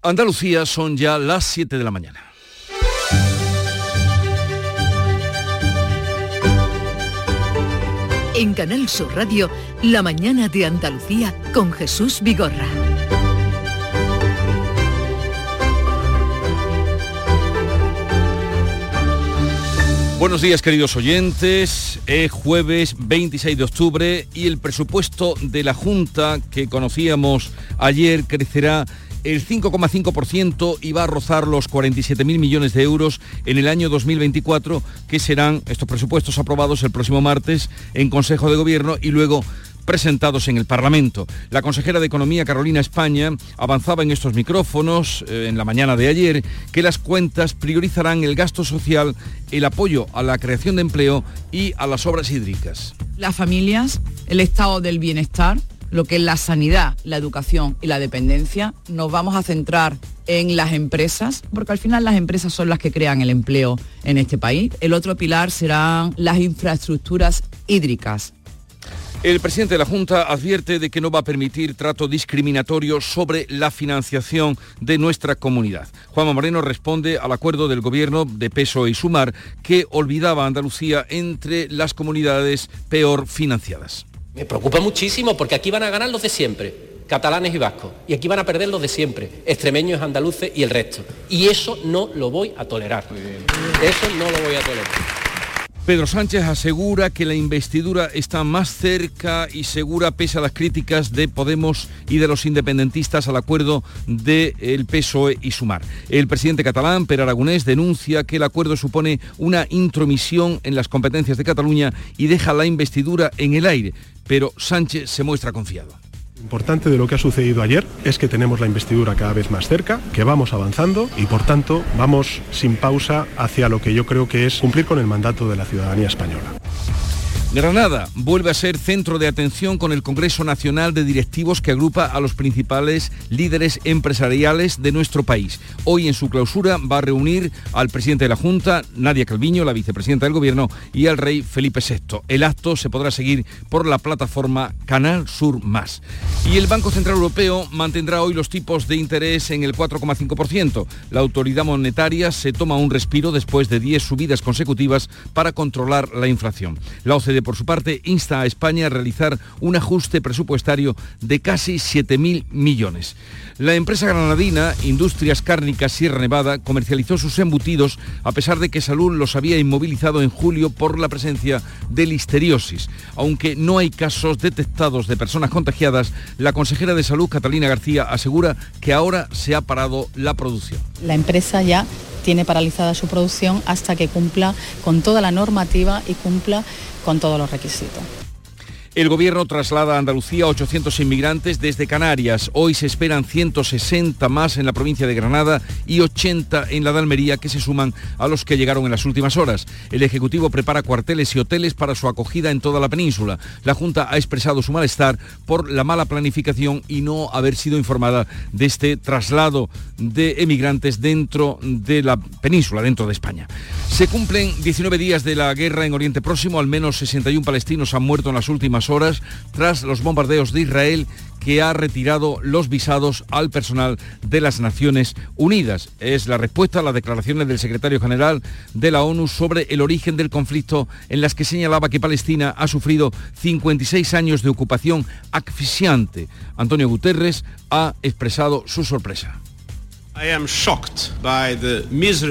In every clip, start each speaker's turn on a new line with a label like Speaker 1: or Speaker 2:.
Speaker 1: Andalucía son ya las 7 de la mañana.
Speaker 2: En Canal Sur Radio, La mañana de Andalucía con Jesús Vigorra.
Speaker 1: Buenos días queridos oyentes, es jueves 26 de octubre y el presupuesto de la Junta que conocíamos ayer crecerá el 5,5% y va a rozar los 47.000 millones de euros en el año 2024, que serán estos presupuestos aprobados el próximo martes en Consejo de Gobierno y luego presentados en el Parlamento. La consejera de Economía, Carolina España, avanzaba en estos micrófonos eh, en la mañana de ayer que las cuentas priorizarán el gasto social, el apoyo a la creación de empleo y a las obras hídricas.
Speaker 3: Las familias, el estado del bienestar, lo que es la sanidad, la educación y la dependencia, nos vamos a centrar en las empresas, porque al final las empresas son las que crean el empleo en este país. El otro pilar serán las infraestructuras hídricas.
Speaker 1: El presidente de la Junta advierte de que no va a permitir trato discriminatorio sobre la financiación de nuestra comunidad. Juanma Moreno responde al acuerdo del gobierno de Peso y Sumar que olvidaba Andalucía entre las comunidades peor financiadas.
Speaker 4: Me preocupa muchísimo porque aquí van a ganar los de siempre, catalanes y vascos, y aquí van a perder los de siempre, extremeños, andaluces y el resto. Y eso no lo voy a tolerar. Eso no lo voy a tolerar.
Speaker 1: Pedro Sánchez asegura que la investidura está más cerca y segura pese a las críticas de Podemos y de los independentistas al acuerdo del PSOE y Sumar. El presidente catalán, Per Aragonés, denuncia que el acuerdo supone una intromisión en las competencias de Cataluña y deja la investidura en el aire pero Sánchez se muestra confiado.
Speaker 5: Lo importante de lo que ha sucedido ayer es que tenemos la investidura cada vez más cerca, que vamos avanzando y por tanto vamos sin pausa hacia lo que yo creo que es cumplir con el mandato de la ciudadanía española.
Speaker 1: Granada vuelve a ser centro de atención con el Congreso Nacional de Directivos que agrupa a los principales líderes empresariales de nuestro país. Hoy en su clausura va a reunir al presidente de la Junta, Nadia Calviño, la vicepresidenta del Gobierno, y al rey Felipe VI. El acto se podrá seguir por la plataforma Canal Sur Más. Y el Banco Central Europeo mantendrá hoy los tipos de interés en el 4,5%. La autoridad monetaria se toma un respiro después de 10 subidas consecutivas para controlar la inflación. La OCDE por su parte, insta a España a realizar un ajuste presupuestario de casi 7.000 millones. La empresa granadina Industrias Cárnicas Sierra Nevada comercializó sus embutidos a pesar de que Salud los había inmovilizado en julio por la presencia de listeriosis. Aunque no hay casos detectados de personas contagiadas, la consejera de Salud, Catalina García, asegura que ahora se ha parado la producción.
Speaker 6: La empresa ya tiene paralizada su producción hasta que cumpla con toda la normativa y cumpla con todos los requisitos.
Speaker 1: El gobierno traslada a Andalucía 800 inmigrantes desde Canarias. Hoy se esperan 160 más en la provincia de Granada y 80 en la de Almería que se suman a los que llegaron en las últimas horas. El Ejecutivo prepara cuarteles y hoteles para su acogida en toda la península. La Junta ha expresado su malestar por la mala planificación y no haber sido informada de este traslado de emigrantes dentro de la península, dentro de España. Se cumplen 19 días de la guerra en Oriente Próximo. Al menos 61 palestinos han muerto en las últimas horas tras los bombardeos de Israel que ha retirado los visados al personal de las Naciones Unidas. Es la respuesta a las declaraciones del secretario general de la ONU sobre el origen del conflicto en las que señalaba que Palestina ha sufrido 56 años de ocupación asfixiante. Antonio Guterres ha expresado su sorpresa.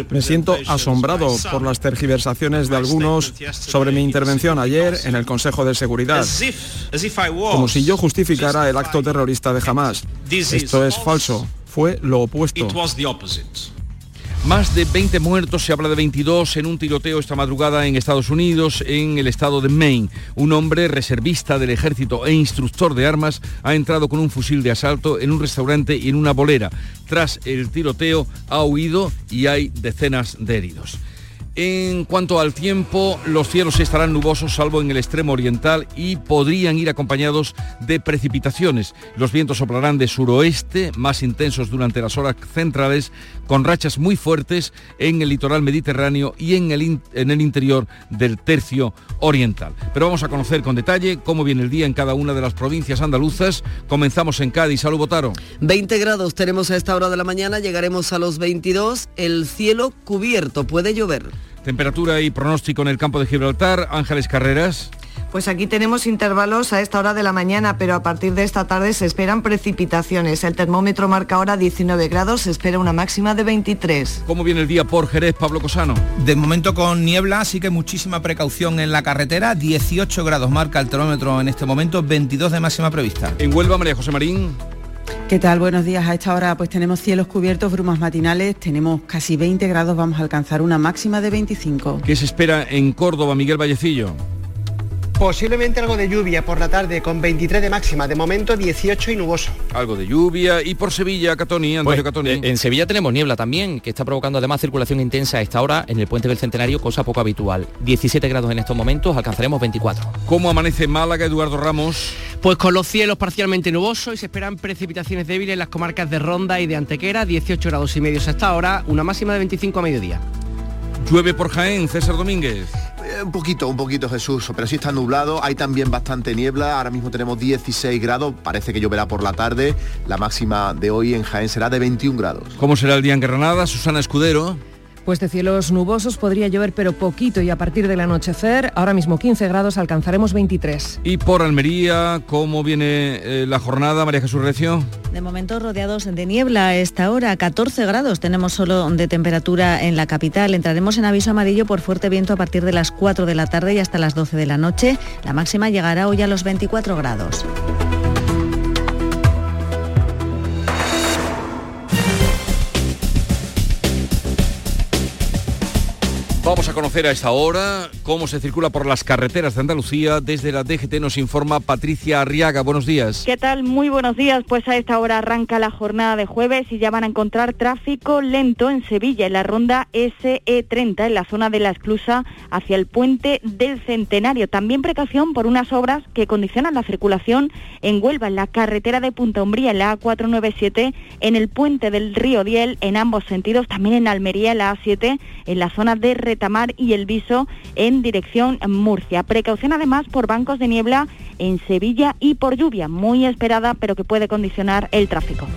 Speaker 7: Me siento asombrado por las tergiversaciones de algunos sobre mi intervención ayer en el Consejo de Seguridad, como si yo justificara el acto terrorista de Hamas. Esto es falso, fue lo opuesto.
Speaker 1: Más de 20 muertos, se habla de 22 en un tiroteo esta madrugada en Estados Unidos, en el estado de Maine. Un hombre reservista del ejército e instructor de armas ha entrado con un fusil de asalto en un restaurante y en una bolera. Tras el tiroteo ha huido y hay decenas de heridos. En cuanto al tiempo, los cielos estarán nubosos salvo en el extremo oriental y podrían ir acompañados de precipitaciones. Los vientos soplarán de suroeste, más intensos durante las horas centrales, con rachas muy fuertes en el litoral mediterráneo y en el, en el interior del tercio oriental. Pero vamos a conocer con detalle cómo viene el día en cada una de las provincias andaluzas. Comenzamos en Cádiz. Salud, Botaro.
Speaker 8: 20 grados tenemos a esta hora de la mañana, llegaremos a los 22. El cielo cubierto, puede llover.
Speaker 1: Temperatura y pronóstico en el campo de Gibraltar. Ángeles Carreras.
Speaker 9: Pues aquí tenemos intervalos a esta hora de la mañana, pero a partir de esta tarde se esperan precipitaciones. El termómetro marca ahora 19 grados, se espera una máxima de 23.
Speaker 1: ¿Cómo viene el día por Jerez, Pablo Cosano?
Speaker 10: De momento con niebla, así que muchísima precaución en la carretera. 18 grados marca el termómetro en este momento, 22 de máxima prevista.
Speaker 1: En Huelva, María José Marín.
Speaker 11: ¿Qué tal? Buenos días. A esta hora pues tenemos cielos cubiertos, brumas matinales, tenemos casi 20 grados, vamos a alcanzar una máxima de 25.
Speaker 1: ¿Qué se espera en Córdoba, Miguel Vallecillo?
Speaker 12: Posiblemente algo de lluvia por la tarde con 23 de máxima, de momento 18 y nuboso.
Speaker 1: Algo de lluvia y por Sevilla, Catoni, Antonio pues, Catoni.
Speaker 13: En Sevilla tenemos niebla también, que está provocando además circulación intensa a esta hora en el puente del Centenario, cosa poco habitual. 17 grados en estos momentos, alcanzaremos 24.
Speaker 1: ¿Cómo amanece Málaga, Eduardo Ramos?
Speaker 14: Pues con los cielos parcialmente nubosos y se esperan precipitaciones débiles en las comarcas de Ronda y de Antequera, 18 grados y medio a esta hora, una máxima de 25 a mediodía.
Speaker 1: Llueve por Jaén, César Domínguez.
Speaker 15: Eh, un poquito, un poquito Jesús, pero sí está nublado, hay también bastante niebla, ahora mismo tenemos 16 grados, parece que lloverá por la tarde, la máxima de hoy en Jaén será de 21 grados.
Speaker 1: ¿Cómo será el día en Granada, Susana Escudero?
Speaker 16: Pues de cielos nubosos podría llover pero poquito y a partir del anochecer, ahora mismo 15 grados, alcanzaremos 23.
Speaker 1: Y por Almería, ¿cómo viene eh, la jornada, María Jesús Recio?
Speaker 17: De momento rodeados de niebla a esta hora, 14 grados tenemos solo de temperatura en la capital. Entraremos en aviso amarillo por fuerte viento a partir de las 4 de la tarde y hasta las 12 de la noche. La máxima llegará hoy a los 24 grados.
Speaker 1: Vamos a conocer a esta hora cómo se circula por las carreteras de Andalucía. Desde la DGT nos informa Patricia Arriaga. Buenos días.
Speaker 18: ¿Qué tal? Muy buenos días. Pues a esta hora arranca la jornada de jueves y ya van a encontrar tráfico lento en Sevilla, en la ronda SE30, en la zona de la esclusa hacia el puente del Centenario. También precaución por unas obras que condicionan la circulación en Huelva, en la carretera de Punta Umbría, en la A497, en el puente del río Diel, en ambos sentidos, también en Almería, en la A7, en la zona de Tamar y El Viso en dirección Murcia. Precaución además por bancos de niebla en Sevilla y por lluvia, muy esperada pero que puede condicionar el tráfico.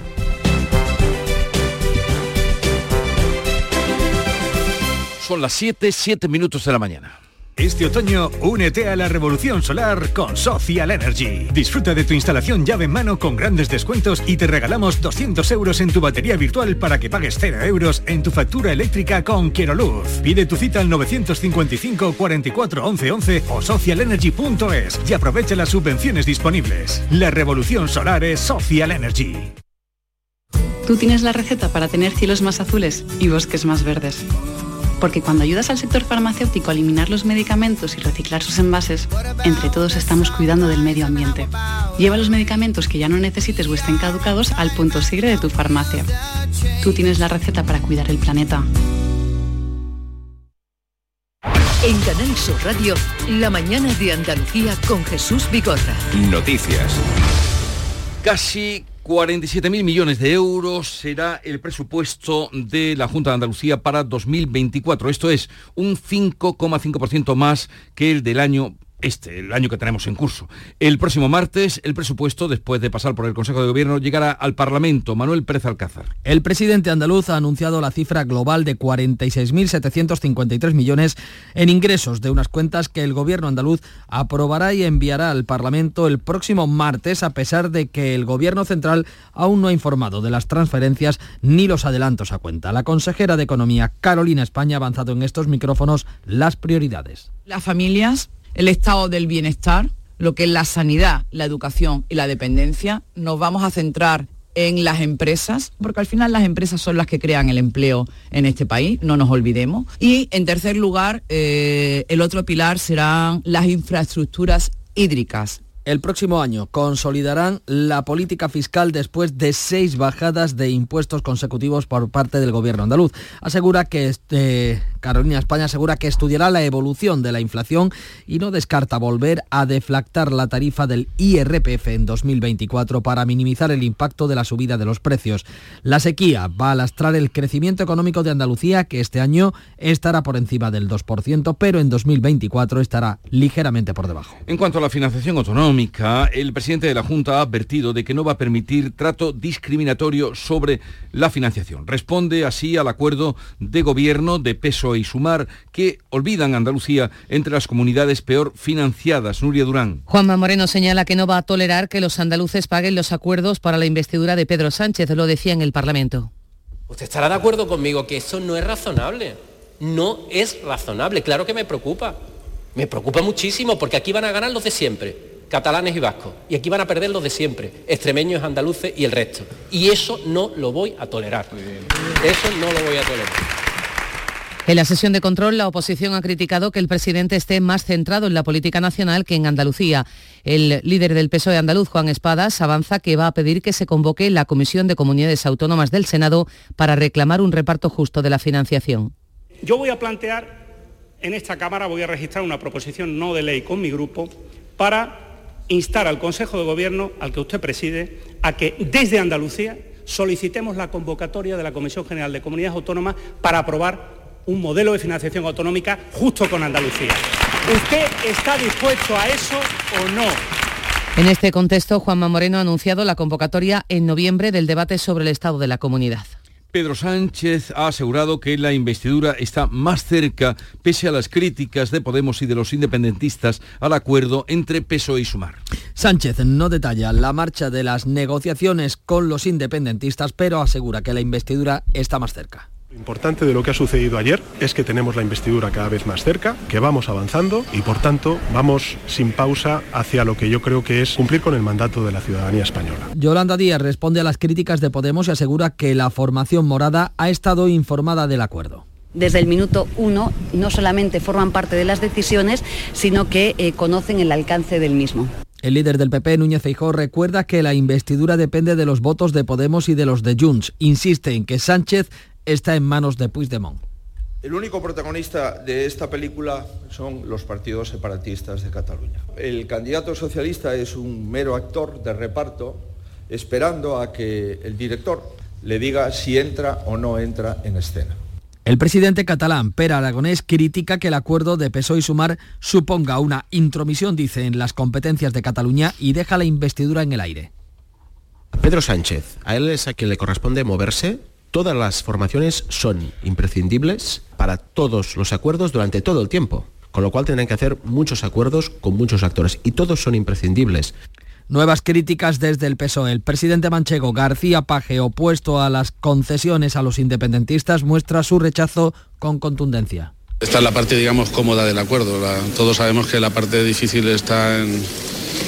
Speaker 1: Son las 7, 7 minutos de la mañana.
Speaker 19: Este otoño, únete a la revolución solar con Social Energy. Disfruta de tu instalación llave en mano con grandes descuentos y te regalamos 200 euros en tu batería virtual para que pagues 0 euros en tu factura eléctrica con Luz. Pide tu cita al 955 44 11 11 o socialenergy.es y aprovecha las subvenciones disponibles. La revolución solar es Social Energy.
Speaker 20: Tú tienes la receta para tener cielos más azules y bosques más verdes porque cuando ayudas al sector farmacéutico a eliminar los medicamentos y reciclar sus envases, entre todos estamos cuidando del medio ambiente. Lleva los medicamentos que ya no necesites o estén caducados al punto sigre de tu farmacia. Tú tienes la receta para cuidar el planeta.
Speaker 2: En Canal Sur Radio, la mañana de Andalucía con Jesús Bigorra.
Speaker 1: Noticias. Casi 47.000 millones de euros será el presupuesto de la Junta de Andalucía para 2024. Esto es un 5,5% más que el del año este, el año que tenemos en curso. El próximo martes, el presupuesto, después de pasar por el Consejo de Gobierno, llegará al Parlamento. Manuel Pérez Alcázar.
Speaker 21: El presidente andaluz ha anunciado la cifra global de 46.753 millones en ingresos de unas cuentas que el Gobierno andaluz aprobará y enviará al Parlamento el próximo martes, a pesar de que el Gobierno central aún no ha informado de las transferencias ni los adelantos a cuenta. La consejera de Economía, Carolina España, ha avanzado en estos micrófonos las prioridades.
Speaker 3: Las familias el estado del bienestar, lo que es la sanidad, la educación y la dependencia. Nos vamos a centrar en las empresas, porque al final las empresas son las que crean el empleo en este país, no nos olvidemos. Y en tercer lugar, eh, el otro pilar serán las infraestructuras hídricas
Speaker 21: el próximo año consolidarán la política fiscal después de seis bajadas de impuestos consecutivos por parte del gobierno andaluz. Asegura que este, Carolina España asegura que estudiará la evolución de la inflación y no descarta volver a deflactar la tarifa del IRPF en 2024 para minimizar el impacto de la subida de los precios. La sequía va a lastrar el crecimiento económico de Andalucía que este año estará por encima del 2%, pero en 2024 estará ligeramente por debajo.
Speaker 1: En cuanto a la financiación autonómica, el presidente de la Junta ha advertido de que no va a permitir trato discriminatorio sobre la financiación. Responde así al acuerdo de gobierno de Peso y Sumar que olvidan Andalucía entre las comunidades peor financiadas. Nuria Durán.
Speaker 22: Juanma Moreno señala que no va a tolerar que los andaluces paguen los acuerdos para la investidura de Pedro Sánchez, lo decía en el Parlamento.
Speaker 23: Usted estará de acuerdo conmigo que eso no es razonable. No es razonable. Claro que me preocupa. Me preocupa muchísimo porque aquí van a ganar los de siempre catalanes y vascos. Y aquí van a perder los de siempre, extremeños, andaluces y el resto. Y eso no lo voy a tolerar. Eso no lo voy a tolerar.
Speaker 22: En la sesión de control, la oposición ha criticado que el presidente esté más centrado en la política nacional que en Andalucía. El líder del PSOE andaluz, Juan Espadas, avanza que va a pedir que se convoque la Comisión de Comunidades Autónomas del Senado para reclamar un reparto justo de la financiación.
Speaker 24: Yo voy a plantear en esta Cámara, voy a registrar una proposición no de ley con mi grupo para instar al Consejo de Gobierno, al que usted preside, a que desde Andalucía solicitemos la convocatoria de la Comisión General de Comunidades Autónomas para aprobar un modelo de financiación autonómica justo con Andalucía. ¿Usted está dispuesto a eso o no?
Speaker 22: En este contexto, Juanma Moreno ha anunciado la convocatoria en noviembre del debate sobre el estado de la comunidad.
Speaker 1: Pedro Sánchez ha asegurado que la investidura está más cerca, pese a las críticas de Podemos y de los independentistas, al acuerdo entre PSOE y Sumar.
Speaker 21: Sánchez no detalla la marcha de las negociaciones con los independentistas, pero asegura que la investidura está más cerca.
Speaker 5: Lo importante de lo que ha sucedido ayer es que tenemos la investidura cada vez más cerca, que vamos avanzando y por tanto vamos sin pausa hacia lo que yo creo que es cumplir con el mandato de la ciudadanía española.
Speaker 21: Yolanda Díaz responde a las críticas de Podemos y asegura que la formación morada ha estado informada del acuerdo
Speaker 25: desde el minuto uno no solamente forman parte de las decisiones, sino que eh, conocen el alcance del mismo.
Speaker 21: El líder del PP, Núñez Feijóo, recuerda que la investidura depende de los votos de Podemos y de los de Junts. Insiste en que Sánchez está en manos de Puigdemont.
Speaker 26: El único protagonista de esta película son los partidos separatistas de Cataluña. El candidato socialista es un mero actor de reparto esperando a que el director le diga si entra o no entra en escena.
Speaker 21: El presidente catalán, Per Aragonés, critica que el acuerdo de PSOE y Sumar suponga una intromisión, dice, en las competencias de Cataluña y deja la investidura en el aire.
Speaker 27: Pedro Sánchez, a él es a quien le corresponde moverse Todas las formaciones son imprescindibles para todos los acuerdos durante todo el tiempo, con lo cual tendrán que hacer muchos acuerdos con muchos actores y todos son imprescindibles.
Speaker 21: Nuevas críticas desde el PSOE. El presidente manchego García Paje, opuesto a las concesiones a los independentistas, muestra su rechazo con contundencia.
Speaker 28: Esta es la parte, digamos, cómoda del acuerdo. todos sabemos que la parte difícil está en,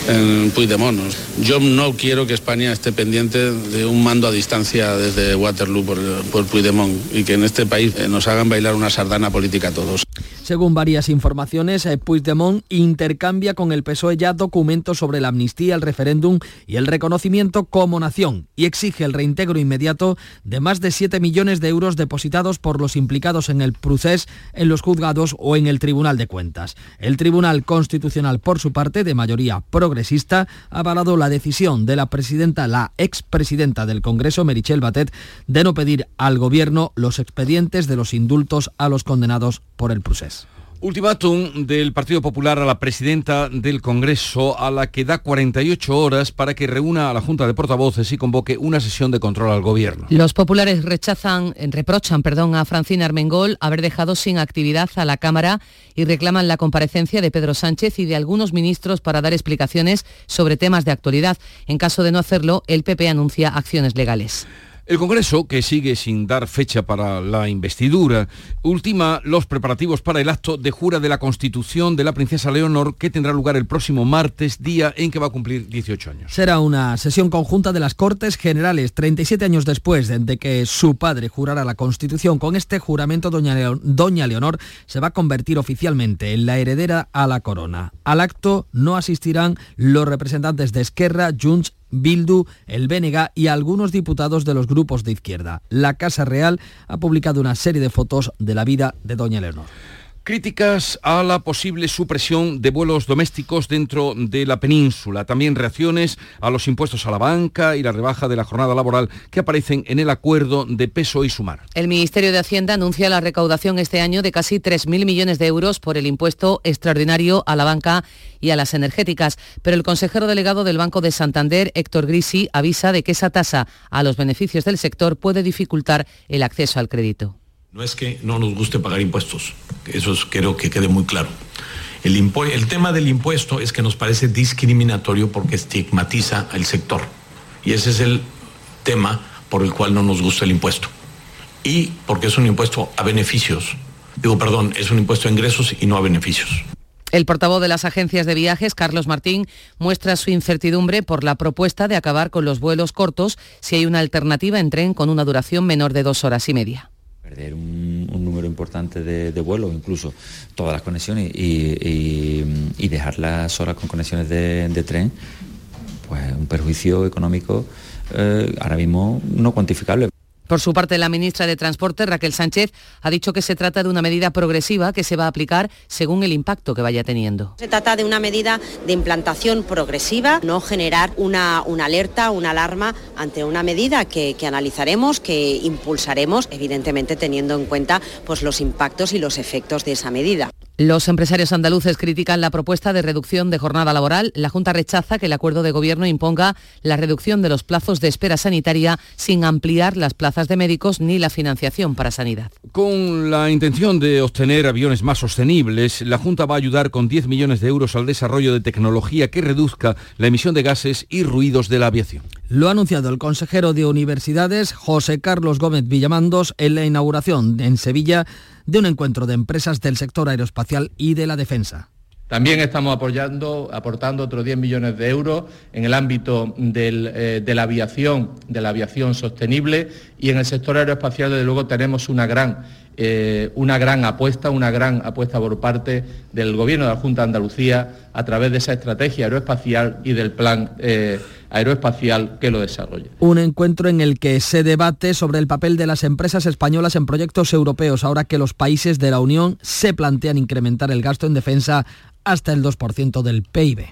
Speaker 28: en Puigdemont. Yo no quiero que España esté pendiente de un mando a distancia desde Waterloo por, por Puigdemont y que en este país eh, nos hagan bailar una sardana política a todos.
Speaker 21: Según varias informaciones, eh, Puigdemont intercambia con el PSOE ya documentos sobre la amnistía, el referéndum y el reconocimiento como nación y exige el reintegro inmediato de más de 7 millones de euros depositados por los implicados en el procés, en los juzgados o en el Tribunal de Cuentas. El Tribunal Constitucional, por su parte, de mayoría ha avalado la decisión de la presidenta, la expresidenta del Congreso, Merichel Batet, de no pedir al Gobierno los expedientes de los indultos a los condenados por el procés.
Speaker 1: Ultimátum del Partido Popular a la presidenta del Congreso, a la que da 48 horas para que reúna a la Junta de Portavoces y convoque una sesión de control al Gobierno.
Speaker 22: Los populares rechazan, reprochan a Francina Armengol haber dejado sin actividad a la Cámara y reclaman la comparecencia de Pedro Sánchez y de algunos ministros para dar explicaciones sobre temas de actualidad. En caso de no hacerlo, el PP anuncia acciones legales.
Speaker 1: El Congreso, que sigue sin dar fecha para la investidura, ultima los preparativos para el acto de jura de la Constitución de la princesa Leonor que tendrá lugar el próximo martes, día en que va a cumplir 18 años.
Speaker 21: Será una sesión conjunta de las Cortes Generales, 37 años después de que su padre jurara la Constitución. Con este juramento, doña, doña Leonor se va a convertir oficialmente en la heredera a la corona. Al acto no asistirán los representantes de Esquerra, Junts Bildu, el BNG y algunos diputados de los grupos de izquierda. La Casa Real ha publicado una serie de fotos de la vida de Doña Leonor.
Speaker 1: Críticas a la posible supresión de vuelos domésticos dentro de la península. También reacciones a los impuestos a la banca y la rebaja de la jornada laboral que aparecen en el acuerdo de peso y sumar.
Speaker 22: El Ministerio de Hacienda anuncia la recaudación este año de casi 3.000 millones de euros por el impuesto extraordinario a la banca y a las energéticas. Pero el consejero delegado del Banco de Santander, Héctor Grisi, avisa de que esa tasa a los beneficios del sector puede dificultar el acceso al crédito.
Speaker 29: No es que no nos guste pagar impuestos, eso quiero que quede muy claro. El, el, tema del impuesto es que nos parece discriminatorio porque estigmatiza al sector. Y ese es el tema por el cual no nos gusta el impuesto. Y porque es un impuesto a beneficios. Digo, perdón, es un impuesto a ingresos y no a beneficios.
Speaker 22: El portavoz de las agencias de viajes, Carlos Martín, muestra su incertidumbre por la propuesta de acabar con los vuelos cortos si hay una alternativa en tren con una duración menor de dos horas y media
Speaker 30: perder un, número importante de, vuelos, incluso todas las conexiones y, las horas con conexiones de, tren, pues un perjuicio económico eh, ahora mismo no cuantificable.
Speaker 22: Por su parte, la ministra de Transporte, Raquel Sánchez, ha dicho que se trata de una medida progresiva que se va a aplicar según el impacto que vaya teniendo.
Speaker 31: Se trata de una medida de implantación progresiva, no generar una, una alerta, una alarma ante una medida que, analizaremos, que impulsaremos, evidentemente teniendo en cuenta pues, los impactos y los efectos de esa medida.
Speaker 22: Los empresarios andaluces critican la propuesta de reducción de jornada laboral. La Junta rechaza que el acuerdo de gobierno imponga la reducción de los plazos de espera sanitaria sin ampliar las plazas de médicos ni la financiación para sanidad.
Speaker 1: Con la intención de obtener aviones más sostenibles, la Junta va a ayudar con 10 millones de euros al desarrollo de tecnología que reduzca la emisión de gases y ruidos de la aviación.
Speaker 21: Lo ha anunciado el consejero de Universidades, José Carlos Gómez Villamandos, en la inauguración en Sevilla de un encuentro de empresas del sector aeroespacial y de la defensa.
Speaker 32: También estamos apoyando, aportando otros 10 millones de euros en el ámbito eh, de la aviación, de la aviación sostenible y en el sector aeroespacial, desde luego, tenemos una gran, eh, una gran apuesta, una gran apuesta por parte del Gobierno de la Junta de Andalucía a través de esa estrategia aeroespacial y del plan. Eh, aeroespacial que lo desarrolle.
Speaker 21: Un encuentro en el que se debate sobre el papel de las empresas españolas en proyectos europeos, ahora que los países de la Unión se plantean incrementar el gasto en defensa hasta el 2% del PIB.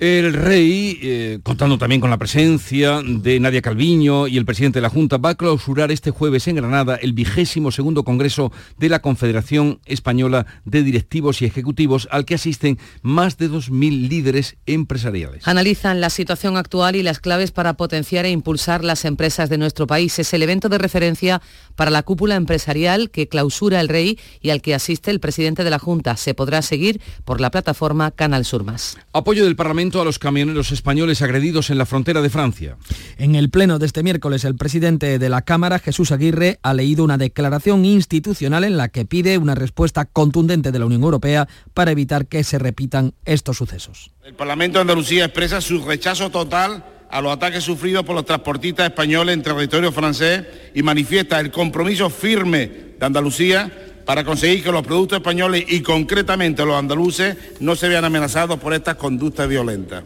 Speaker 1: El rey, eh, contando también con la presencia de Nadia Calviño y el presidente de la Junta, va a clausurar este jueves en Granada el vigésimo segundo Congreso de la Confederación Española de Directivos y Ejecutivos, al que asisten más de 2.000 líderes empresariales.
Speaker 22: Analizan la situación actual y las claves para potenciar e impulsar las empresas de nuestro país. Es el evento de referencia para la cúpula empresarial que clausura el rey y al que asiste el presidente de la Junta. Se podrá seguir por la plataforma Canal Sur Más.
Speaker 1: Apoyo del Parlamento a los camioneros españoles agredidos en la frontera de Francia.
Speaker 21: En el pleno de este miércoles, el presidente de la Cámara, Jesús Aguirre, ha leído una declaración institucional en la que pide una respuesta contundente de la Unión Europea para evitar que se repitan estos sucesos.
Speaker 33: El Parlamento de Andalucía expresa su rechazo total a los ataques sufridos por los transportistas españoles en territorio francés y manifiesta el compromiso firme de Andalucía para conseguir que los productos españoles y concretamente los andaluces no se vean amenazados por estas conductas violentas.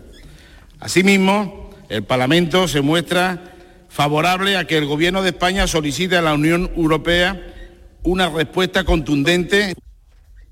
Speaker 33: Asimismo, el Parlamento se muestra favorable a que el Gobierno de España solicite a la Unión Europea una respuesta contundente.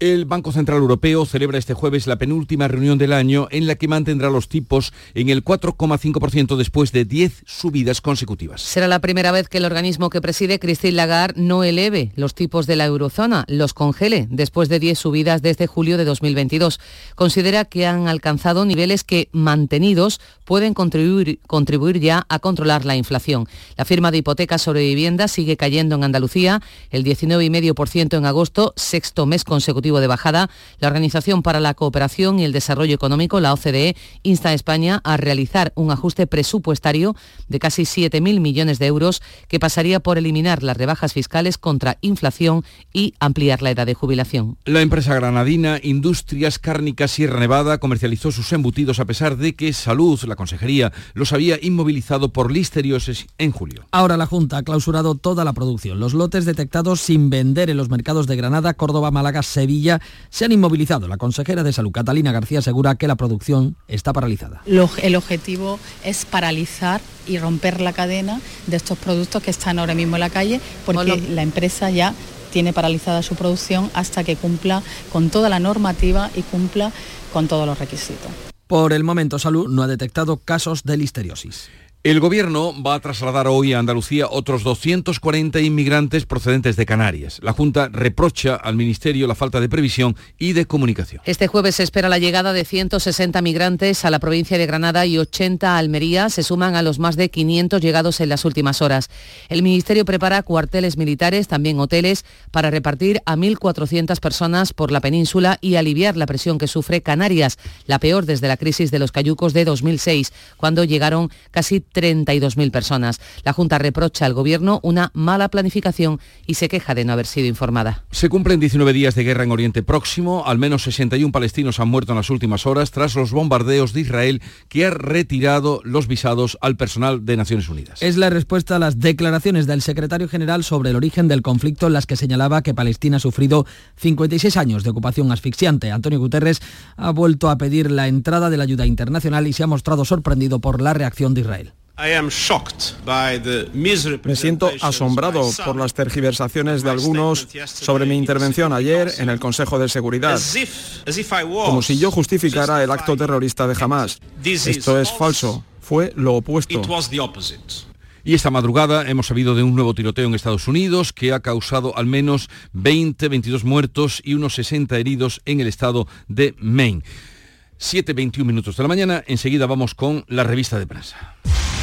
Speaker 1: El Banco Central Europeo celebra este jueves la penúltima reunión del año en la que mantendrá los tipos en el 4,5% después de 10 subidas consecutivas.
Speaker 22: Será la primera vez que el organismo que preside, Christine Lagarde, no eleve los tipos de la eurozona, los congele después de 10 subidas desde julio de 2022. Considera que han alcanzado niveles que, mantenidos, pueden contribuir, contribuir ya a controlar la inflación. La firma de hipotecas sobre vivienda sigue cayendo en Andalucía, el 19,5% en agosto, sexto mes consecutivo motivo de bajada, la Organización para la Cooperación y el Desarrollo Económico, la OCDE, insta a España a realizar un ajuste presupuestario de casi 7.000 millones de euros que pasaría por eliminar las rebajas fiscales contra inflación y ampliar la edad de jubilación.
Speaker 1: La empresa granadina Industrias Cárnicas Sierra Nevada comercializó sus embutidos a pesar de que Salud, la consejería, los había inmovilizado por listeriosis en julio.
Speaker 21: Ahora la Junta ha clausurado toda la producción. Los lotes detectados sin vender en los mercados de Granada, Córdoba, Málaga, Sevilla se han inmovilizado. La consejera de Salud, Catalina García, asegura que la producción está paralizada.
Speaker 34: El objetivo es paralizar y romper la cadena de estos productos que están ahora mismo en la calle porque la empresa ya tiene paralizada su producción hasta que cumpla con toda la normativa y cumpla con todos los requisitos.
Speaker 21: Por el momento, Salud no ha detectado casos de listeriosis.
Speaker 1: El gobierno va a trasladar hoy a Andalucía otros 240 inmigrantes procedentes de Canarias. La Junta reprocha al Ministerio la falta de previsión y de comunicación.
Speaker 22: Este jueves se espera la llegada de 160 migrantes a la provincia de Granada y 80 a Almería. Se suman a los más de 500 llegados en las últimas horas. El Ministerio prepara cuarteles militares, también hoteles, para repartir a 1.400 personas por la península y aliviar la presión que sufre Canarias, la peor desde la crisis de los cayucos de 2006, cuando llegaron casi 32.000 personas. La Junta reprocha al Gobierno una mala planificación y se queja de no haber sido informada.
Speaker 1: Se cumplen 19 días de guerra en Oriente Próximo. Al menos 61 palestinos han muerto en las últimas horas tras los bombardeos de Israel que ha retirado los visados al personal de Naciones Unidas.
Speaker 21: Es la respuesta a las declaraciones del secretario general sobre el origen del conflicto en las que señalaba que Palestina ha sufrido 56 años de ocupación asfixiante. Antonio Guterres ha vuelto a pedir la entrada de la ayuda internacional y se ha mostrado sorprendido por la reacción de Israel.
Speaker 35: Me siento asombrado por las tergiversaciones de algunos sobre mi intervención ayer en el Consejo de Seguridad, como si yo justificara el acto terrorista de Hamas. Esto es falso, fue lo opuesto.
Speaker 1: Y esta madrugada hemos sabido de un nuevo tiroteo en Estados Unidos que ha causado al menos 20, 22 muertos y unos 60 heridos en el estado de Maine. 7.21 minutos de la mañana, enseguida vamos con la revista de prensa.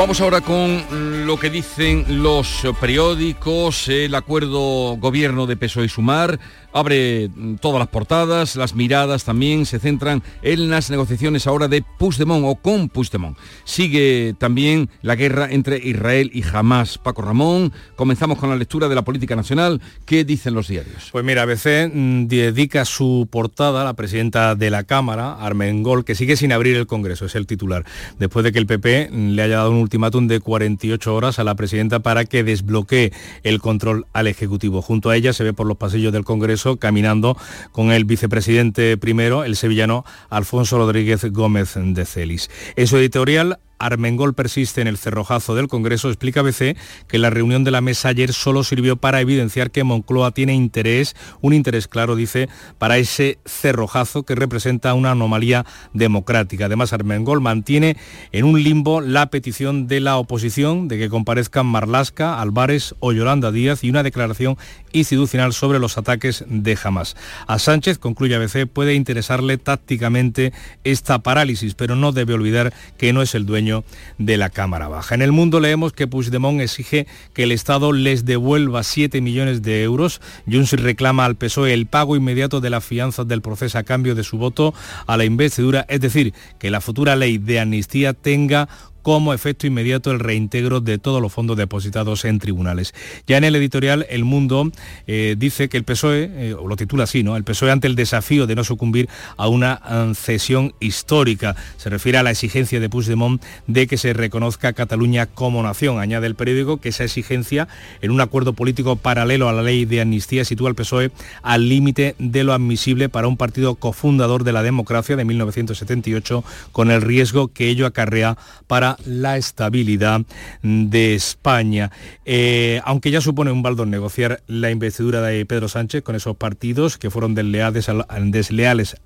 Speaker 1: Vamos ahora con lo que dicen los periódicos, el acuerdo gobierno de PSOE y Sumar, abre todas las portadas, las miradas también se centran en las negociaciones ahora de Puigdemont o con Puigdemont. Sigue también la guerra entre Israel y Hamas. Paco Ramón, comenzamos con la lectura de la política nacional. ¿Qué dicen los diarios?
Speaker 36: Pues mira, ABC mm, dedica su portada a la presidenta de la Cámara, Armengol, que sigue sin abrir el Congreso, es el titular, después de que el PP mm, le haya dado un ultimátum de 48 horas a la presidenta para que desbloquee el control al Ejecutivo. Junto a ella se ve por los pasillos del Congreso caminando con el vicepresidente primero, el sevillano Alfonso Rodríguez Gómez de Celis. En su editorial Armengol persiste en el cerrojazo del Congreso, explica ABC que la reunión de la mesa ayer solo sirvió para evidenciar que Moncloa tiene interés, un interés claro, dice, para ese cerrojazo que representa una anomalía democrática. Además, Armengol mantiene en un limbo la petición de la oposición de que comparezcan Marlasca, Álvarez o Yolanda Díaz y una declaración institucional sobre los ataques de Hamas. A Sánchez, concluye ABC, puede interesarle tácticamente esta parálisis, pero no debe olvidar que no es el dueño de la Cámara Baja. En el mundo leemos que Puigdemont exige que el Estado les devuelva 7 millones de euros. Junts reclama al PSOE el pago inmediato de las fianzas del proceso a cambio de su voto a la investidura, es decir, que la futura ley de amnistía tenga como efecto inmediato el reintegro de todos los fondos depositados en tribunales. Ya en el editorial El Mundo eh, dice que el PSOE, eh, o lo titula así, ¿no? El PSOE ante el desafío de no sucumbir a una eh, cesión histórica. Se refiere a la exigencia de Puigdemont de que se reconozca Cataluña como nación. Añade el periódico que esa exigencia, en un acuerdo político paralelo a la ley de amnistía, sitúa al PSOE al límite de lo admisible para un partido cofundador de la democracia de 1978, con el riesgo que ello acarrea para la estabilidad de España. Eh, aunque ya supone un baldón negociar la investidura de Pedro Sánchez con esos partidos que fueron desleales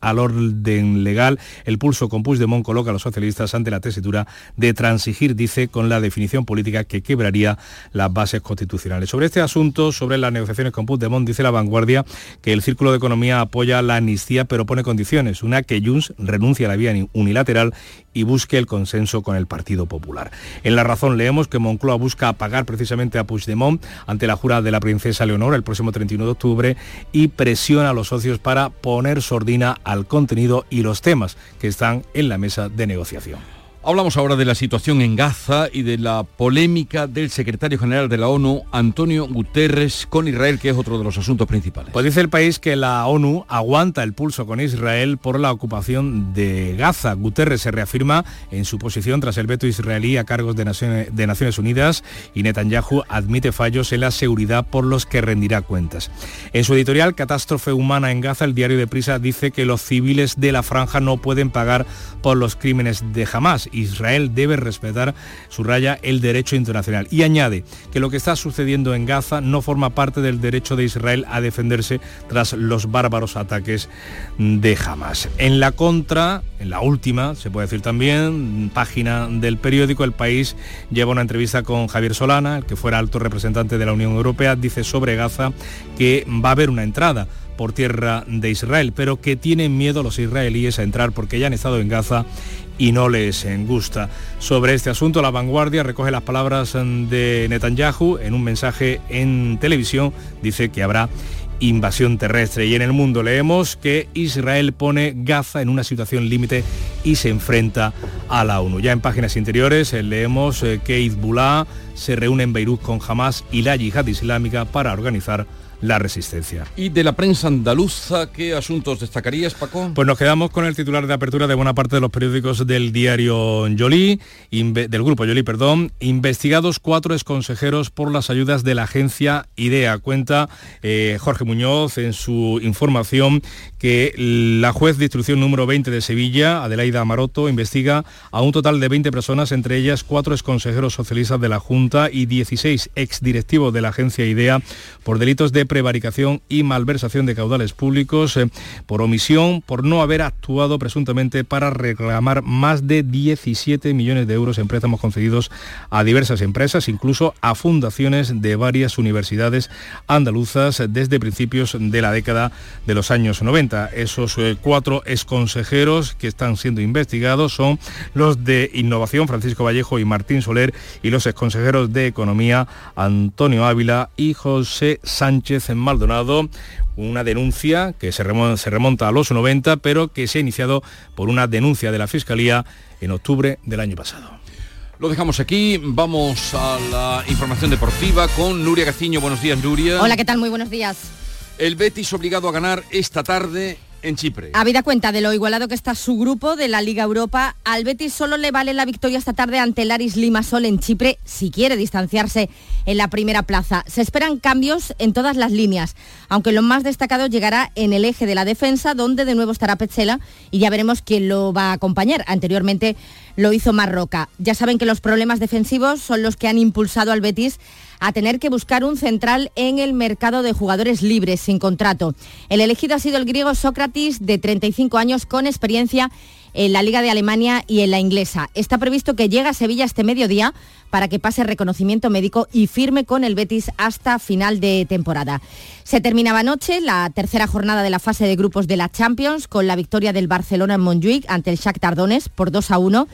Speaker 36: al, orden legal, el pulso con Puigdemont coloca a los socialistas ante la tesitura de transigir, dice, con la definición política que quebraría las bases constitucionales. Sobre este asunto, sobre las negociaciones con Puigdemont, dice la vanguardia que el Círculo de Economía apoya la amnistía, pero pone condiciones. Una, que Junts renuncia a la vía unilateral y busque el consenso con el Partido En La Razón leemos que Moncloa busca apagar precisamente a Puigdemont ante la jura de la princesa Leonor el próximo 31 de octubre y presiona a los socios para poner sordina al contenido y los temas que están en la mesa de negociación.
Speaker 1: Hablamos ahora de la situación en Gaza y de la polémica del secretario general de la ONU, Antonio Guterres, con Israel, que es otro de los asuntos principales.
Speaker 36: Pues dice el país que la ONU aguanta el pulso con Israel por la ocupación de Gaza. Guterres se reafirma en su posición tras el veto israelí a cargos de Naciones, Unidas y Netanyahu admite fallos en la seguridad por los que rendirá cuentas. En su editorial Catástrofe Humana en Gaza, el diario de Prisa dice que los civiles de la franja no pueden pagar por los crímenes de Hamas Israel debe respetar, subraya, el derecho internacional. Y añade que lo que está sucediendo en Gaza no forma parte del derecho de Israel a defenderse tras los bárbaros ataques de Hamas. En la contra, en la última, se puede decir también, página del periódico El País lleva una entrevista con Javier Solana, el que fuera alto representante de la Unión Europea, dice sobre Gaza que va a haber una entrada por tierra de Israel, pero que tienen miedo los israelíes a entrar porque ya han estado en Gaza y no les gusta. Sobre este asunto, La Vanguardia recoge las palabras de Netanyahu en un mensaje en televisión. Dice que habrá invasión terrestre. Y en el mundo leemos que Israel pone Gaza en una situación límite y se enfrenta a la ONU. Ya en páginas interiores eh, leemos eh, que Hezbollah se reúne en Beirut con Hamas y la yihad islámica para organizar la resistencia.
Speaker 1: ¿Y de la prensa andaluza qué asuntos destacarías, Paco?
Speaker 36: Pues nos quedamos con el titular de apertura de buena parte de los periódicos del diario Yolí, del grupo Yolí, perdón, investigados cuatro exconsejeros por las ayudas de la agencia IDEA. Cuenta eh, Jorge Muñoz en su información que la juez de instrucción número 20 de Sevilla, Adelaida Maroto, investiga a un total de 20 personas, entre ellas cuatro exconsejeros socialistas de la Junta y 16 exdirectivos de la agencia IDEA por delitos de prevaricación y malversación de caudales públicos, eh, por omisión, por no haber actuado presuntamente para reclamar más de 17 millones de euros en préstamos concedidos a diversas empresas, incluso a fundaciones de varias universidades andaluzas desde principios de la década de los años 90. Esos eh, cuatro exconsejeros que están siendo investigados son los de Innovación, Francisco Vallejo y Martín Soler, y los exconsejeros de Economía, Antonio Ávila y José Sánchez Maldonado una denuncia que se remonta, se remonta, a los 90, pero que se ha iniciado por una denuncia de la Fiscalía en octubre del año pasado.
Speaker 1: Lo dejamos aquí, vamos a la información deportiva con Nuria Gaciño. Buenos días, Nuria.
Speaker 37: Hola, ¿qué tal? Muy buenos días.
Speaker 1: El Betis obligado a ganar esta tarde en Chipre.
Speaker 37: Habida cuenta de lo igualado que está su grupo de la Liga Europa, al Betis solo le vale la victoria esta tarde ante el Aris Limasol en Chipre si quiere distanciarse en la primera plaza. Se esperan cambios en todas las líneas, aunque lo más destacado llegará en el eje de la defensa, donde de nuevo estará Petzela y ya veremos quién lo va a acompañar. Anteriormente lo hizo Marroca. Ya saben que los problemas defensivos son los que han impulsado al Betis a tener que buscar un central en el mercado de jugadores libres sin contrato. El elegido ha sido el griego Sócrates, de 35 años, con experiencia en la Liga de Alemania y en la inglesa. Está previsto que llegue a Sevilla este mediodía para que pase reconocimiento médico y firme con el Betis hasta final de temporada. Se terminaba anoche la tercera jornada de la fase de grupos de la Champions con la victoria del Barcelona en Montjuic ante el Shakhtar Donetsk por 2 a 1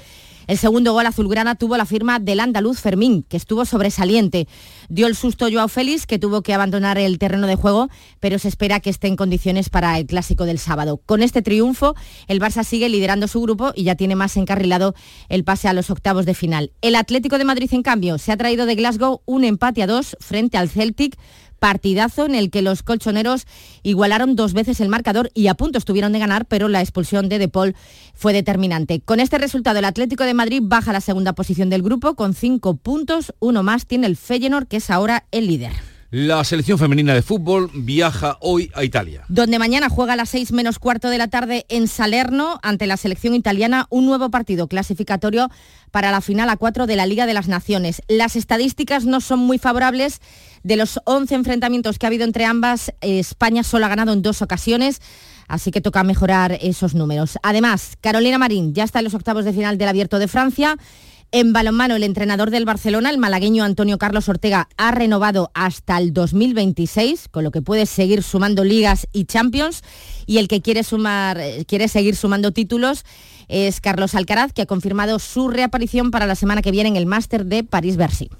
Speaker 37: el segundo gol azulgrana tuvo la firma del andaluz Fermín, que estuvo sobresaliente. Dio el susto Joao Félix, que tuvo que abandonar el terreno de juego, pero se espera que esté en condiciones para el clásico del sábado. Con este triunfo, el Barça sigue liderando su grupo y ya tiene más encarrilado el pase a los octavos de final. El Atlético de Madrid, en cambio, se ha traído de Glasgow un empate a dos frente al Celtic partidazo en el que los colchoneros igualaron dos veces el marcador y a punto estuvieron de ganar, pero la expulsión de De Paul fue determinante. Con este resultado, el Atlético de Madrid baja a la segunda posición del grupo con cinco puntos, uno más tiene el Feyenoord, que es ahora el líder.
Speaker 1: La selección femenina de fútbol viaja hoy a Italia.
Speaker 37: Donde mañana juega a las 6 menos cuarto de la tarde en Salerno ante la selección italiana un nuevo partido clasificatorio para la final a 4 de la Liga de las Naciones. Las estadísticas no son muy favorables. De los 11 enfrentamientos que ha habido entre ambas, España solo ha ganado en dos ocasiones. Así que toca mejorar esos números. Además, Carolina Marín ya está en los octavos de final del Abierto de Francia en balonmano, el entrenador del Barcelona, el malagueño Antonio Carlos Ortega, ha renovado hasta el 2026, con lo que puede seguir sumando ligas y champions. Y el que quiere, sumar, eh, quiere seguir sumando títulos es Carlos Alcaraz, que ha confirmado su reaparición para la semana que viene en el Máster de París-Bercy.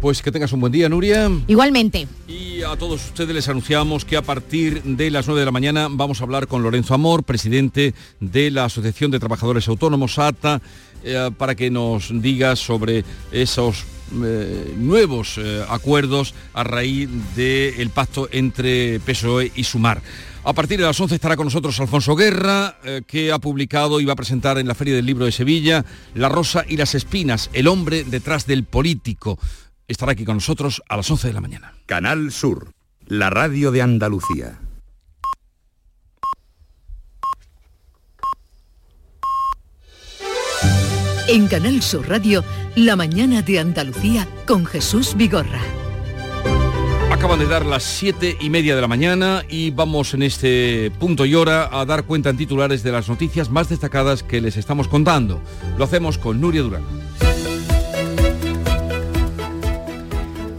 Speaker 1: Pues que tengas un buen día, Nuria.
Speaker 37: Igualmente.
Speaker 1: Y a todos ustedes les anunciamos que a partir de las 9 de la mañana vamos a hablar con Lorenzo Amor, presidente de la Asociación de Trabajadores Autónomos, ATA, eh, para que nos diga sobre esos eh, nuevos eh, acuerdos a raíz del pacto entre PSOE y Sumar. A partir de las 11 estará con nosotros Alfonso Guerra, que ha publicado y va a presentar en la Feria del Libro de Sevilla La Rosa y las Espinas, el hombre detrás del político. Estará aquí con nosotros a las 11 de la mañana.
Speaker 38: Canal Sur, la radio de Andalucía.
Speaker 2: En Canal Sur Radio, La mañana de Andalucía con Jesús Vigorra.
Speaker 1: Acaban de dar las siete y media de la mañana y vamos en este punto y hora a dar cuenta en titulares de las noticias más destacadas que les estamos contando. Lo hacemos con Nuria Durán.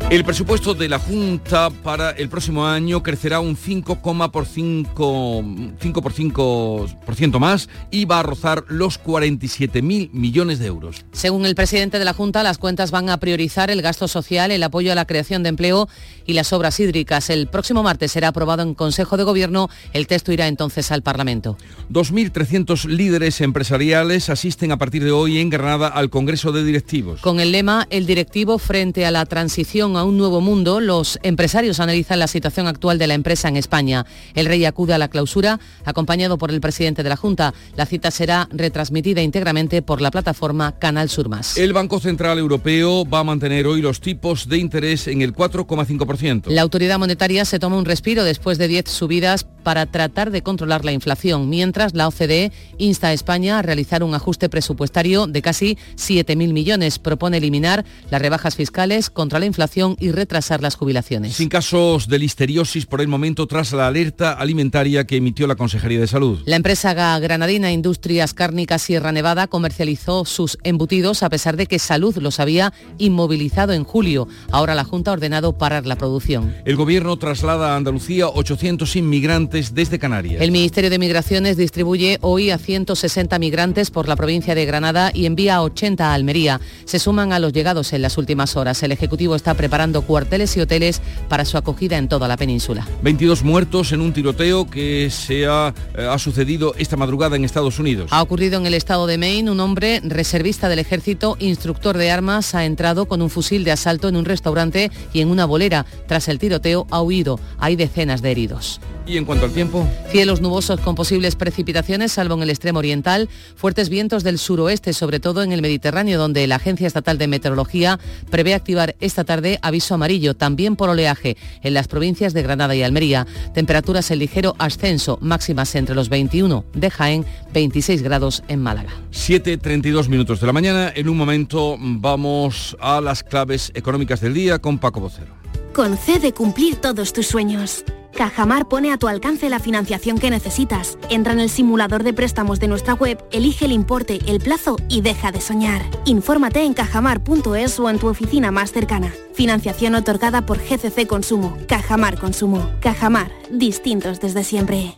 Speaker 1: El presupuesto de la Junta para el próximo año crecerá un 5,5% más y va a rozar los 47.000 millones de euros.
Speaker 22: Según el presidente de la Junta, las cuentas van a priorizar el gasto social, el apoyo a la creación de empleo y las obras hídricas. El próximo martes será aprobado en Consejo de Gobierno. El texto irá entonces al Parlamento.
Speaker 1: 2.300 líderes empresariales asisten a partir de hoy en Granada al Congreso de Directivos.
Speaker 22: Con el lema El directivo frente a la transición a un nuevo mundo, los empresarios analizan la situación actual de la empresa en España. El rey acude a la clausura, acompañado por el presidente de la Junta. La cita será retransmitida íntegramente por la plataforma Canal Sur Más.
Speaker 1: El Banco Central Europeo va a mantener hoy los tipos de interés en el 4,5%.
Speaker 22: La autoridad monetaria se toma un respiro después de 10 subidas para tratar de controlar la inflación, mientras la OCDE insta a España a realizar un ajuste presupuestario de casi 7.000 millones. Propone eliminar las rebajas fiscales contra la inflación y retrasar las jubilaciones.
Speaker 1: Sin casos de listeriosis por el momento tras la alerta alimentaria que emitió la Consejería de Salud.
Speaker 22: La empresa granadina Industrias Cárnicas Sierra Nevada comercializó sus embutidos a pesar de que Salud los había inmovilizado en julio. Ahora la Junta ha ordenado parar la producción.
Speaker 1: El gobierno traslada a Andalucía 800 inmigrantes desde Canarias.
Speaker 22: El Ministerio de Migraciones distribuye hoy a 160 migrantes por la provincia de Granada y envía a 80 a Almería. Se suman a los llegados en las últimas horas. El Ejecutivo está preparando cuarteles y hoteles para su acogida en toda la península.
Speaker 1: 22 muertos en un tiroteo que se ha, eh, ha sucedido esta madrugada en Estados Unidos.
Speaker 22: Ha ocurrido en el estado de Maine. Un hombre reservista del ejército, instructor de armas, ha entrado con un fusil de asalto en un restaurante y en una bolera. Tras el tiroteo ha huido. Hay decenas de heridos.
Speaker 1: Y en cuanto al tiempo.
Speaker 22: Cielos nubosos con posibles precipitaciones, salvo en el extremo oriental. Fuertes vientos del suroeste, sobre todo en el Mediterráneo, donde la Agencia Estatal de Meteorología prevé activar esta tarde aviso amarillo, también por oleaje, en las provincias de Granada y Almería. Temperaturas en ligero ascenso, máximas entre los 21 de Jaén, 26 grados en Málaga.
Speaker 1: 7.32 minutos de la mañana. En un momento vamos a las claves económicas del día con Paco Vocero.
Speaker 39: Concede cumplir todos tus sueños. Cajamar pone a tu alcance la financiación que necesitas. Entra en el simulador de préstamos de nuestra web, elige el importe, el plazo y deja de soñar. Infórmate en cajamar.es o en tu oficina más cercana. Financiación otorgada por GCC Consumo. Cajamar Consumo. Cajamar. Distintos desde siempre.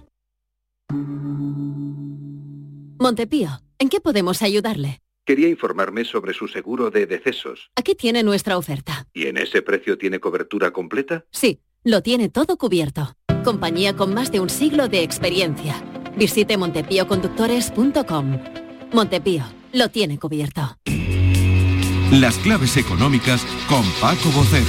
Speaker 17: Montepío, ¿en qué podemos ayudarle?
Speaker 40: Quería informarme sobre su seguro de decesos.
Speaker 17: Aquí tiene nuestra oferta.
Speaker 40: ¿Y en ese precio tiene cobertura completa?
Speaker 17: Sí, lo tiene todo cubierto. Compañía con más de un siglo de experiencia. Visite montepíoconductores.com. Montepío, lo tiene cubierto.
Speaker 38: Las claves económicas con Paco Bocero.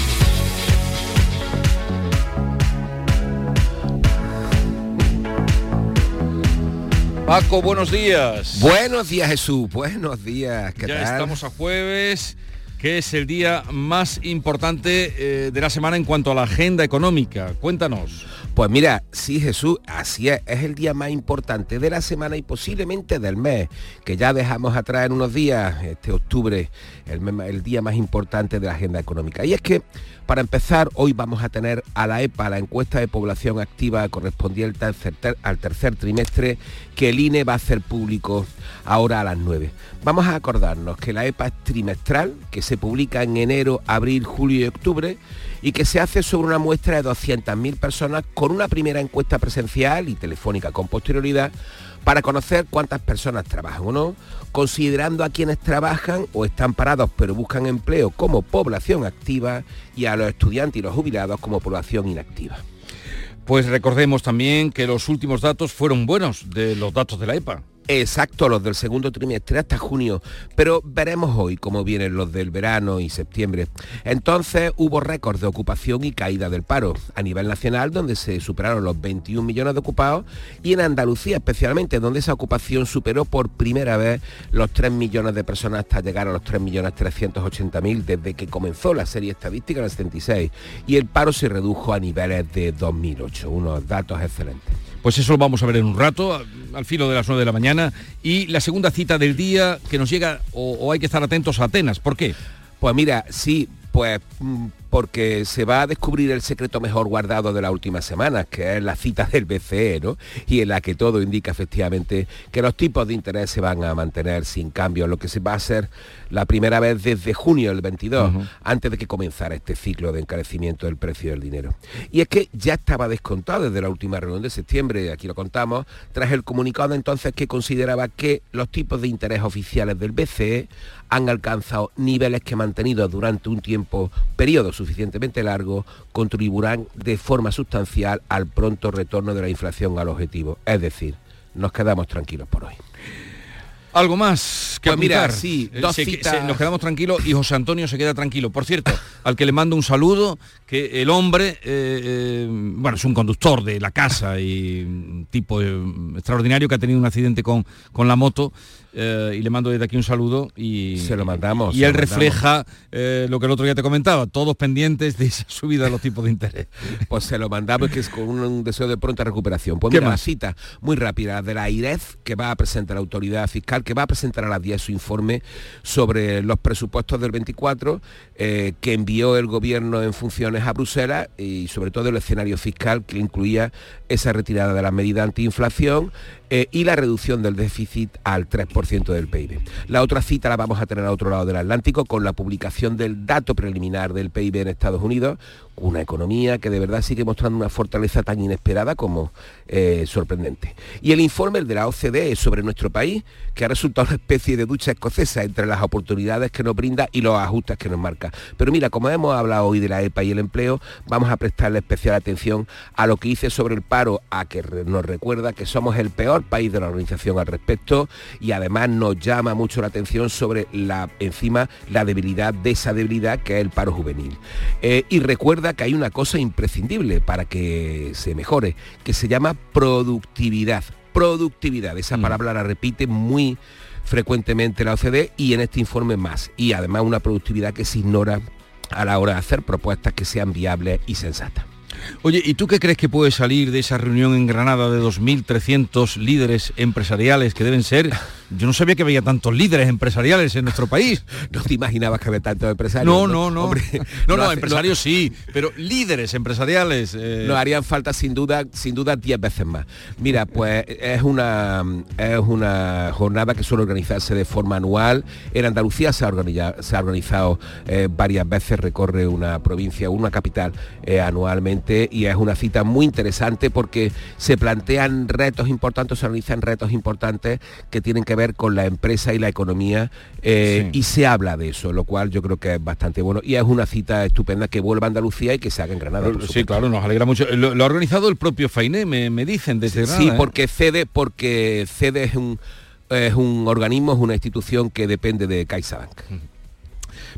Speaker 1: Paco, buenos días.
Speaker 41: Buenos días Jesús, buenos días. ¿qué
Speaker 1: ya
Speaker 41: tal?
Speaker 1: estamos a jueves. Que es el día más importante eh, de la semana en cuanto a la agenda económica. Cuéntanos.
Speaker 41: Pues mira, sí Jesús, así es, es el día más importante de la semana y posiblemente del mes, que ya dejamos atrás en unos días, este octubre, el, día más importante de la agenda económica. Y es que, para empezar, hoy vamos a tener a la EPA, la encuesta de población activa correspondiente al tercer, al tercer trimestre, que el INE va a hacer público ahora a las 9. Vamos a acordarnos que la EPA es trimestral, que se publica en enero, abril, julio y octubre, y que se hace sobre una muestra de 200.000 personas con una primera encuesta presencial y telefónica con posterioridad para conocer cuántas personas trabajan o no, considerando a quienes trabajan o están parados pero buscan empleo como población activa y a los estudiantes y los jubilados como población inactiva.
Speaker 1: Pues recordemos también que los últimos datos fueron buenos de los datos de la EPA.
Speaker 41: Exacto, los del segundo trimestre hasta junio, pero veremos hoy cómo vienen los del verano y septiembre. Entonces hubo récords de ocupación y caída del paro a nivel nacional, donde se superaron los 21 millones de ocupados, y en Andalucía especialmente, donde esa ocupación superó por primera vez los 3 millones de personas hasta llegar a los 3 millones 380 mil desde que comenzó la serie estadística en el 76, y el paro se redujo a niveles de 2008, unos datos excelentes.
Speaker 1: Pues eso lo vamos a ver en un rato, al filo de las 9 de la mañana. Y la segunda cita del día que nos llega, o, o hay que estar atentos a Atenas. ¿Por qué?
Speaker 41: Pues mira, sí, pues mm, porque se va a descubrir el secreto mejor guardado de las últimas semanas, que es la cita del BCE, ¿no? Y en la que todo indica efectivamente que los tipos de interés se van a mantener sin cambio, lo que se va a hacer la primera vez desde junio del 22, antes de que comenzara este ciclo de encarecimiento del precio del dinero. Y es que ya estaba descontado desde la última reunión de septiembre, aquí lo contamos, tras el comunicado entonces que consideraba que los tipos de interés oficiales del BCE han alcanzado niveles que mantenidos durante un tiempo, periodo suficientemente largo, contribuirán de forma sustancial al pronto retorno de la inflación al objetivo. Es decir, nos quedamos tranquilos por hoy.
Speaker 1: Algo más que
Speaker 41: Pues mira,
Speaker 1: apuntar?
Speaker 41: sí,
Speaker 1: Eh,
Speaker 41: dos
Speaker 1: se-
Speaker 41: citas.
Speaker 1: se- nos quedamos tranquilos y José Antonio se queda tranquilo. Por cierto, al que le mando un saludo, que el hombre, eh, eh, bueno, es un conductor de la casa y un tipo eh, extraordinario que ha tenido un accidente con, con la moto eh, y le mando desde aquí un saludo y
Speaker 41: Se lo mandamos,
Speaker 1: Y él
Speaker 41: mandamos.
Speaker 1: refleja eh, lo que el otro día te comentaba, todos pendientes de esa subida de los tipos de interés.
Speaker 41: Pues se lo mandamos que es con un, deseo de pronta recuperación. Pues
Speaker 1: ¿Qué
Speaker 41: mira,
Speaker 1: más?
Speaker 41: la cita muy rápida de la IREF, que va a presentar la autoridad fiscal, que va a presentar a las 10 su informe sobre los presupuestos del 24, eh, que envió el gobierno en funciones a Bruselas y sobre todo el escenario fiscal que incluía esa retirada de las medidas antiinflación eh, y la reducción del déficit al 3% del PIB. La otra cita la vamos a tener a otro lado del Atlántico con la publicación del dato preliminar del PIB en Estados Unidos, una economía que de verdad sigue mostrando una fortaleza tan inesperada como eh, sorprendente. Y el informe el de la OCDE sobre nuestro país, que ha resultado una especie de ducha escocesa entre las oportunidades que nos brinda y los ajustes que nos marca. Pero mira, como hemos hablado hoy de la EPA y el empleo, vamos a prestarle especial atención a lo que hice sobre el paro, a que nos recuerda que somos el peor país de la organización al respecto y además nos llama mucho la atención sobre la encima la debilidad de esa debilidad que es el paro juvenil. Eh, y recuerda que hay una cosa imprescindible para que se mejore, que se llama productividad. Productividad, esa palabra la repite muy frecuentemente la OCDE y en este informe más. Y además una productividad que se ignora a la hora de hacer propuestas que sean viables y sensatas.
Speaker 1: Oye, ¿y tú qué crees que puede salir de esa reunión en Granada de 2.300 líderes empresariales que deben ser? Yo no sabía que había tantos líderes empresariales en nuestro país.
Speaker 41: No te imaginabas que había tantos empresarios.
Speaker 1: No, no, no.
Speaker 41: Hombre,
Speaker 1: no, no,
Speaker 41: hace-
Speaker 1: empresarios sí, pero líderes empresariales. eh,
Speaker 41: Nos harían falta sin duda, sin duda 10 veces más. Mira, pues es una es una jornada que suele organizarse de forma anual. En Andalucía se ha organizado, se ha organizado eh, varias veces, recorre una provincia, una capital eh, anualmente y es una cita muy interesante porque se plantean retos importantes, se organizan retos importantes que tienen que ver con la empresa y la economía eh, y se habla de eso, lo cual yo creo que es bastante bueno y es una cita estupenda que vuelva a Andalucía y que se haga en Granada. por
Speaker 1: Sí,
Speaker 41: supuesto.
Speaker 1: claro, nos alegra mucho. Lo, lo ha organizado el propio Fainé, me, me dicen desde Granada.
Speaker 41: Sí,
Speaker 1: ¿eh?
Speaker 41: porque CEDE, porque CEDE es un, es un organismo, es una institución que depende de CaixaBank.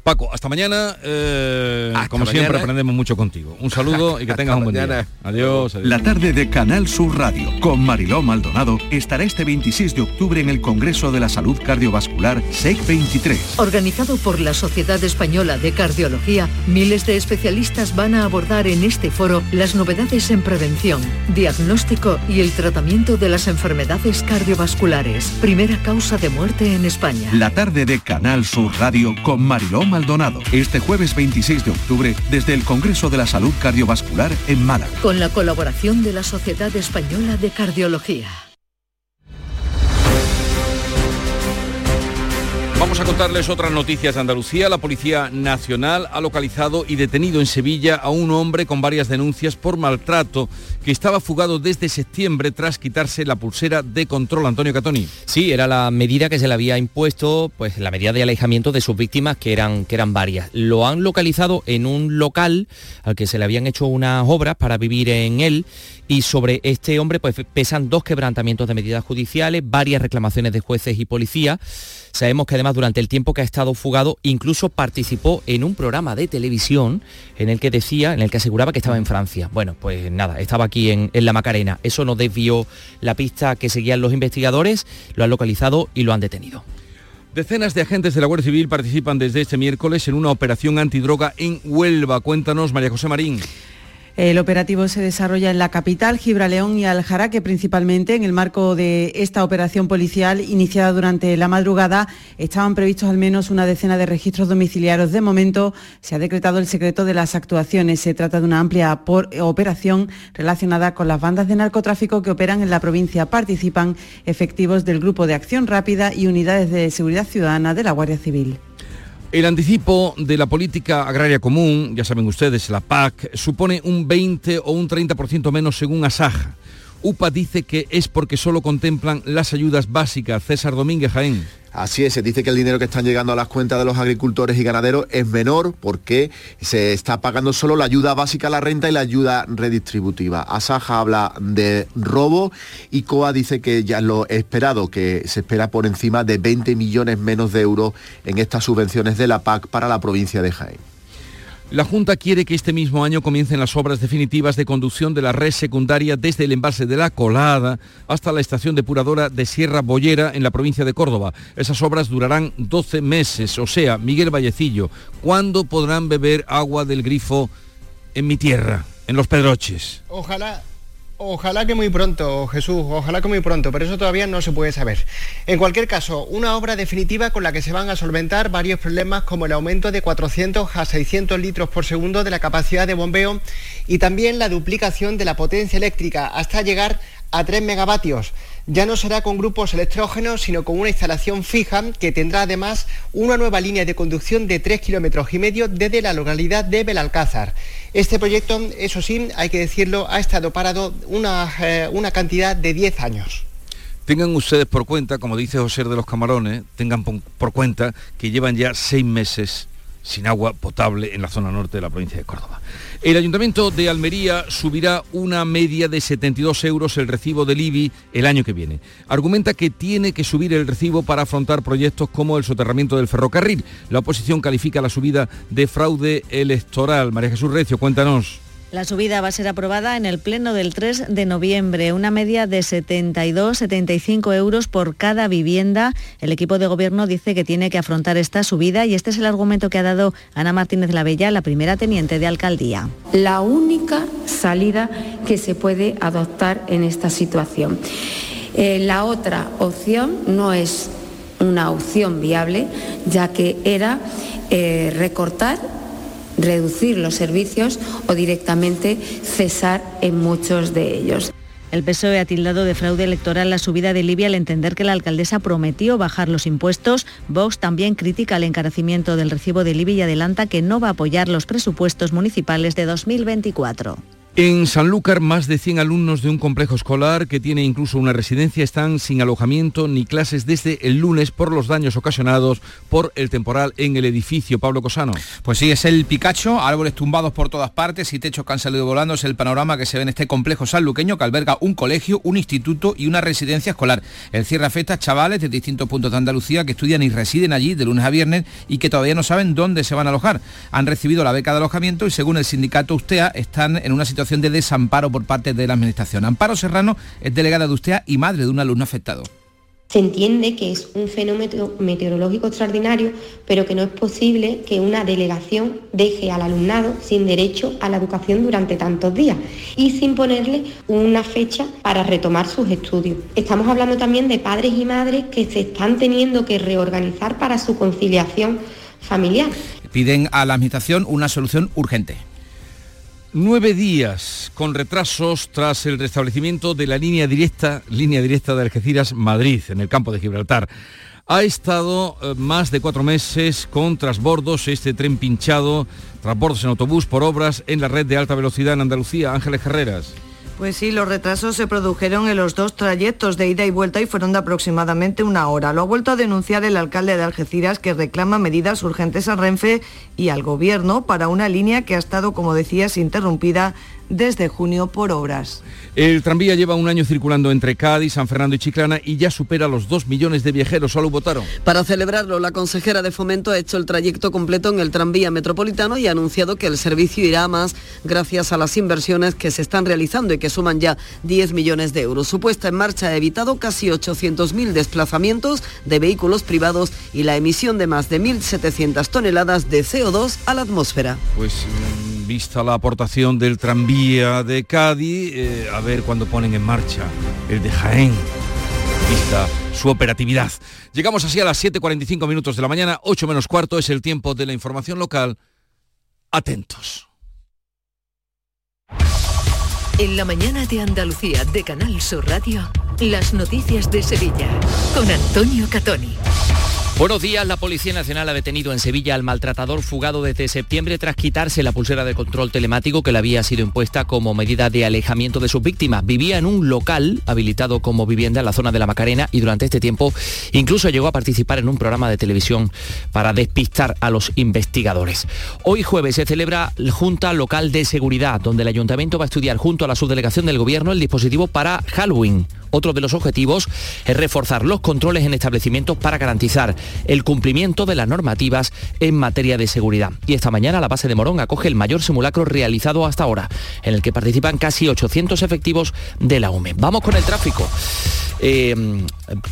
Speaker 1: Paco, hasta mañana. eh, como siempre, aprendemos mucho contigo. Un saludo y que tengas un buen día.
Speaker 41: mañana.
Speaker 1: Adiós, adiós.
Speaker 38: La tarde de Canal Sur Radio con Mariló Maldonado estará este 26 de octubre en el Congreso de la Salud Cardiovascular SEC 23.
Speaker 2: Organizado por la Sociedad Española de Cardiología, miles de especialistas van a abordar en este foro las novedades en prevención, diagnóstico y el tratamiento de las enfermedades cardiovasculares, primera causa de muerte en España.
Speaker 38: La tarde de Canal Sur Radio con Mariló Maldonado. Este jueves 26 de octubre desde el Congreso de la Salud Cardiovascular en Málaga.
Speaker 2: Con la colaboración de la Sociedad Española de Cardiología.
Speaker 1: Vamos a contarles otras noticias de Andalucía. La Policía Nacional ha localizado y detenido en Sevilla a un hombre con varias denuncias por maltrato que estaba fugado desde septiembre tras quitarse la pulsera de control. Antonio Catoni.
Speaker 13: Sí, era la medida que se le había impuesto, pues la medida de alejamiento de sus víctimas, que eran, que eran varias. Lo han localizado en un local al que se le habían hecho unas obras para vivir en él y sobre este hombre pues pesan dos quebrantamientos de medidas judiciales, varias reclamaciones de jueces y policía. Sabemos que además durante el tiempo que ha estado fugado incluso participó en un programa de televisión en el que decía, en el que aseguraba que estaba en Francia. Bueno, pues nada, estaba aquí en, en la Macarena. Eso no desvió la pista que seguían los investigadores, lo han localizado y lo han detenido.
Speaker 1: Decenas de agentes de la Guardia Civil participan desde este miércoles en una operación antidroga en Huelva. Cuéntanos, María José Marín.
Speaker 11: El operativo se desarrolla en la capital, Gibraleón y Aljaraque, principalmente en el marco de esta operación policial iniciada durante la madrugada. Estaban previstos al menos una decena de registros domiciliarios. De momento se ha decretado el secreto de las actuaciones. Se trata de una amplia operación relacionada con las bandas de narcotráfico que operan en la provincia. Participan efectivos del Grupo de Acción Rápida y unidades de seguridad ciudadana de la Guardia Civil.
Speaker 1: El anticipo de la política agraria común, ya saben ustedes, la PAC, supone un 20 o un 30% menos según Asaja. UPA dice que es porque solo contemplan las ayudas básicas. César Domínguez Jaén.
Speaker 15: Así es, se dice que el dinero que están llegando a las cuentas de los agricultores y ganaderos es menor porque se está pagando solo la ayuda básica a la renta y la ayuda redistributiva. Asaja habla de robo y COA dice que ya lo esperado, que se espera por encima de 20 millones menos de euros en estas subvenciones de la PAC para la provincia de Jaén.
Speaker 1: La Junta quiere que este mismo año comiencen las obras definitivas de conducción de la red secundaria desde el embalse de la Colada hasta la estación depuradora de Sierra Bollera en la provincia de Córdoba. Esas obras durarán 12 meses, o sea, Miguel Vallecillo, ¿cuándo podrán beber agua del grifo en mi tierra, en los Pedroches?
Speaker 12: Ojalá, ojalá que muy pronto, Jesús, ojalá que muy pronto, pero eso todavía no se puede saber. En cualquier caso, una obra definitiva con la que se van a solventar varios problemas como el aumento de 400 a 600 litros por segundo de la capacidad de bombeo y también la duplicación de la potencia eléctrica hasta llegar a 3 megavatios. Ya no será con grupos electrógenos, sino con una instalación fija que tendrá además una nueva línea de conducción de 3 kilómetros y medio desde la localidad de Belalcázar. Este proyecto, eso sí, hay que decirlo, ha estado parado una, eh, una cantidad de 10 años.
Speaker 1: Tengan ustedes por cuenta, como dice José de los Camarones, tengan por cuenta que llevan ya seis meses sin agua potable en la zona norte de la provincia de Córdoba. El Ayuntamiento de Almería subirá una media de 72 euros el recibo del IBI el año que viene. Argumenta que tiene que subir el recibo para afrontar proyectos como el soterramiento del ferrocarril. La oposición califica la subida de fraude electoral. María Jesús Recio, cuéntanos.
Speaker 17: La subida va a ser aprobada en el pleno del 3 de noviembre, una media de 72-75 euros por cada vivienda. El equipo de gobierno dice que tiene que afrontar esta subida y este es el argumento que ha dado Ana Martínez Lavella, la primera teniente de alcaldía.
Speaker 42: la única salida que se puede adoptar en esta situación. Eh, la otra opción no es una opción viable, ya que era eh, recortar, reducir los servicios o directamente cesar en muchos de ellos.
Speaker 17: El PSOE ha tildado de fraude electoral la subida de Libia al entender que la alcaldesa prometió bajar los impuestos. Vox también critica el encarecimiento del recibo de Libia y adelanta que no va a apoyar los presupuestos municipales de 2024.
Speaker 1: En Sanlúcar, más de 100 alumnos de un complejo escolar que tiene incluso una residencia están sin alojamiento ni clases desde el lunes por los daños ocasionados por el temporal en el edificio. Pablo Cosano.
Speaker 10: Pues sí, es el Picacho, árboles tumbados por todas partes y techos que han salido volando. Es el panorama que se ve en este complejo sanluqueño que alberga un colegio, un instituto y una residencia escolar. El cierre afecta a chavales de distintos puntos de Andalucía que estudian y residen allí de lunes a viernes y que todavía no saben dónde se van a alojar. Han recibido la beca de alojamiento y según el sindicato USTEA están en una situación de desamparo por parte de la Administración. Amparo Serrano es delegada de USTEA y madre de un alumno afectado.
Speaker 43: Se entiende que es un fenómeno meteorológico extraordinario, pero que no es posible que una delegación deje al alumnado sin derecho a la educación durante tantos días y sin ponerle una fecha para retomar sus estudios. Estamos hablando también de padres y madres que se están teniendo que reorganizar para su conciliación familiar.
Speaker 10: Piden a la Administración una solución urgente.
Speaker 1: Nueve días con retrasos tras el restablecimiento de la línea directa, línea directa de Algeciras-Madrid, en el campo de Gibraltar. Ha estado eh, más de cuatro meses con trasbordos, este tren pinchado, trasbordos en autobús por obras en la red de alta velocidad en Andalucía. Ángeles Carreras.
Speaker 9: Pues sí, los retrasos se produjeron en los dos trayectos de ida y vuelta y fueron de aproximadamente una hora. Lo ha vuelto a denunciar el alcalde de Algeciras que reclama medidas urgentes a Renfe y al gobierno para una línea que ha estado, como decías, interrumpida desde junio por obras.
Speaker 1: El tranvía lleva un año circulando entre Cádiz, San Fernando y Chiclana y ya supera los dos millones de viajeros. Solo votaron.
Speaker 9: Para celebrarlo, la consejera de Fomento ha hecho el trayecto completo en el tranvía metropolitano y ha anunciado que el servicio irá a más gracias a las inversiones que se están realizando y que suman ya 10 millones de euros. Su puesta en marcha ha evitado casi 800.000 desplazamientos de vehículos privados y la emisión de más de 1.700 toneladas de CO2 a la atmósfera.
Speaker 1: Pues mm, vista la aportación del tranvía de Cádiz, eh, a ver cuándo ponen en marcha el de Jaén, vista su operatividad. Llegamos así a las 7.45 minutos de la mañana, 8 menos cuarto es el tiempo de la información local. Atentos.
Speaker 2: En la mañana de Andalucía de Canal Sur Radio, las noticias de Sevilla con Antonio Catoni.
Speaker 13: Buenos días, la Policía Nacional ha detenido en Sevilla al maltratador fugado desde septiembre tras quitarse la pulsera de control telemático que le había sido impuesta como medida de alejamiento de sus víctimas. Vivía en un local habilitado como vivienda en la zona de la Macarena y durante este tiempo incluso llegó a participar en un programa de televisión para despistar a los investigadores. Hoy jueves se celebra la Junta Local de Seguridad, donde el Ayuntamiento va a estudiar junto a la subdelegación del Gobierno el dispositivo para Halloween. Otro de los objetivos es reforzar los controles en establecimientos para garantizar el cumplimiento de las normativas en materia de seguridad. Y esta mañana la base de Morón acoge el mayor simulacro realizado hasta ahora, en el que participan casi 800 efectivos de la UME. Vamos con el tráfico. Eh,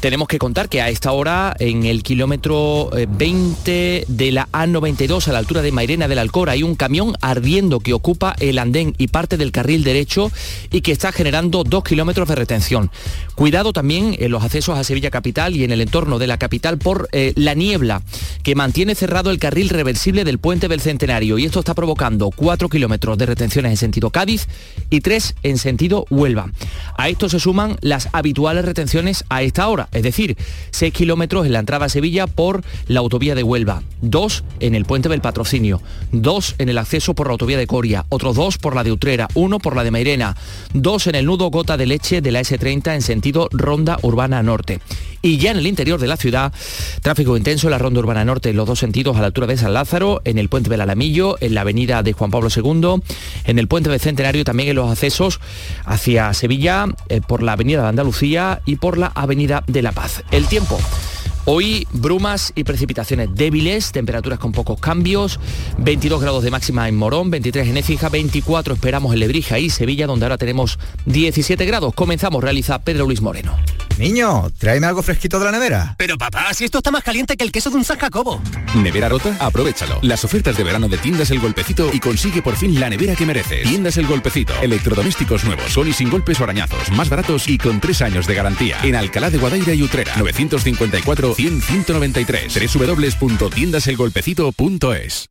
Speaker 13: tenemos que contar que a esta hora en el kilómetro 20 eh, de la A92 a la altura de Mairena del Alcor hay un camión ardiendo que ocupa el andén y parte del carril derecho y que está generando dos kilómetros de retención. Cuidado también en los accesos a Sevilla Capital y en el entorno de la capital por eh, la niebla que mantiene cerrado el carril reversible del puente del Centenario y esto está provocando cuatro kilómetros de retenciones en sentido Cádiz y tres en sentido Huelva. A esto se suman las habituales retenciones a esta hora, es decir, 6 kilómetros en la entrada a Sevilla por la autovía de Huelva, 2 en el puente del Patrocinio, 2 en el acceso por la autovía de Coria, otros 2 por la de Utrera, 1 por la de Mairena, 2 en el nudo Gota de Leche de la S30 en sentido Ronda Urbana Norte. Y ya en el interior de la ciudad, tráfico intenso en la Ronda Urbana Norte en los dos sentidos a la altura de San Lázaro, en el puente del Alamillo, en la avenida de Juan Pablo II, en el puente del Centenario también en los accesos hacia Sevilla, eh, por la avenida de Andalucía y por la Avenida de la Paz. El tiempo. Hoy brumas y precipitaciones débiles, temperaturas con pocos cambios, 22 grados de máxima en Morón, 23 en Écija, 24 esperamos en Lebrija y Sevilla, donde ahora tenemos 17 grados. Comenzamos, realiza Pedro Luis Moreno.
Speaker 44: Niño, tráeme algo fresquito de la nevera.
Speaker 45: Pero papá, si esto está más caliente que el queso de un San Jacobo.
Speaker 46: ¿Nevera rota? Aprovechalo. Las ofertas de verano de Tiendas El Golpecito y consigue por fin la nevera que mereces. Tiendas El Golpecito. Electrodomésticos nuevos, son y sin golpes o arañazos, más baratos y con tres años de garantía. En Alcalá de Guadaira y Utrera. 954 100 193 www.tiendaselgolpecito.es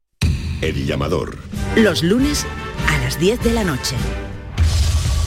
Speaker 47: El llamador.
Speaker 2: Los lunes a las 10 de la noche.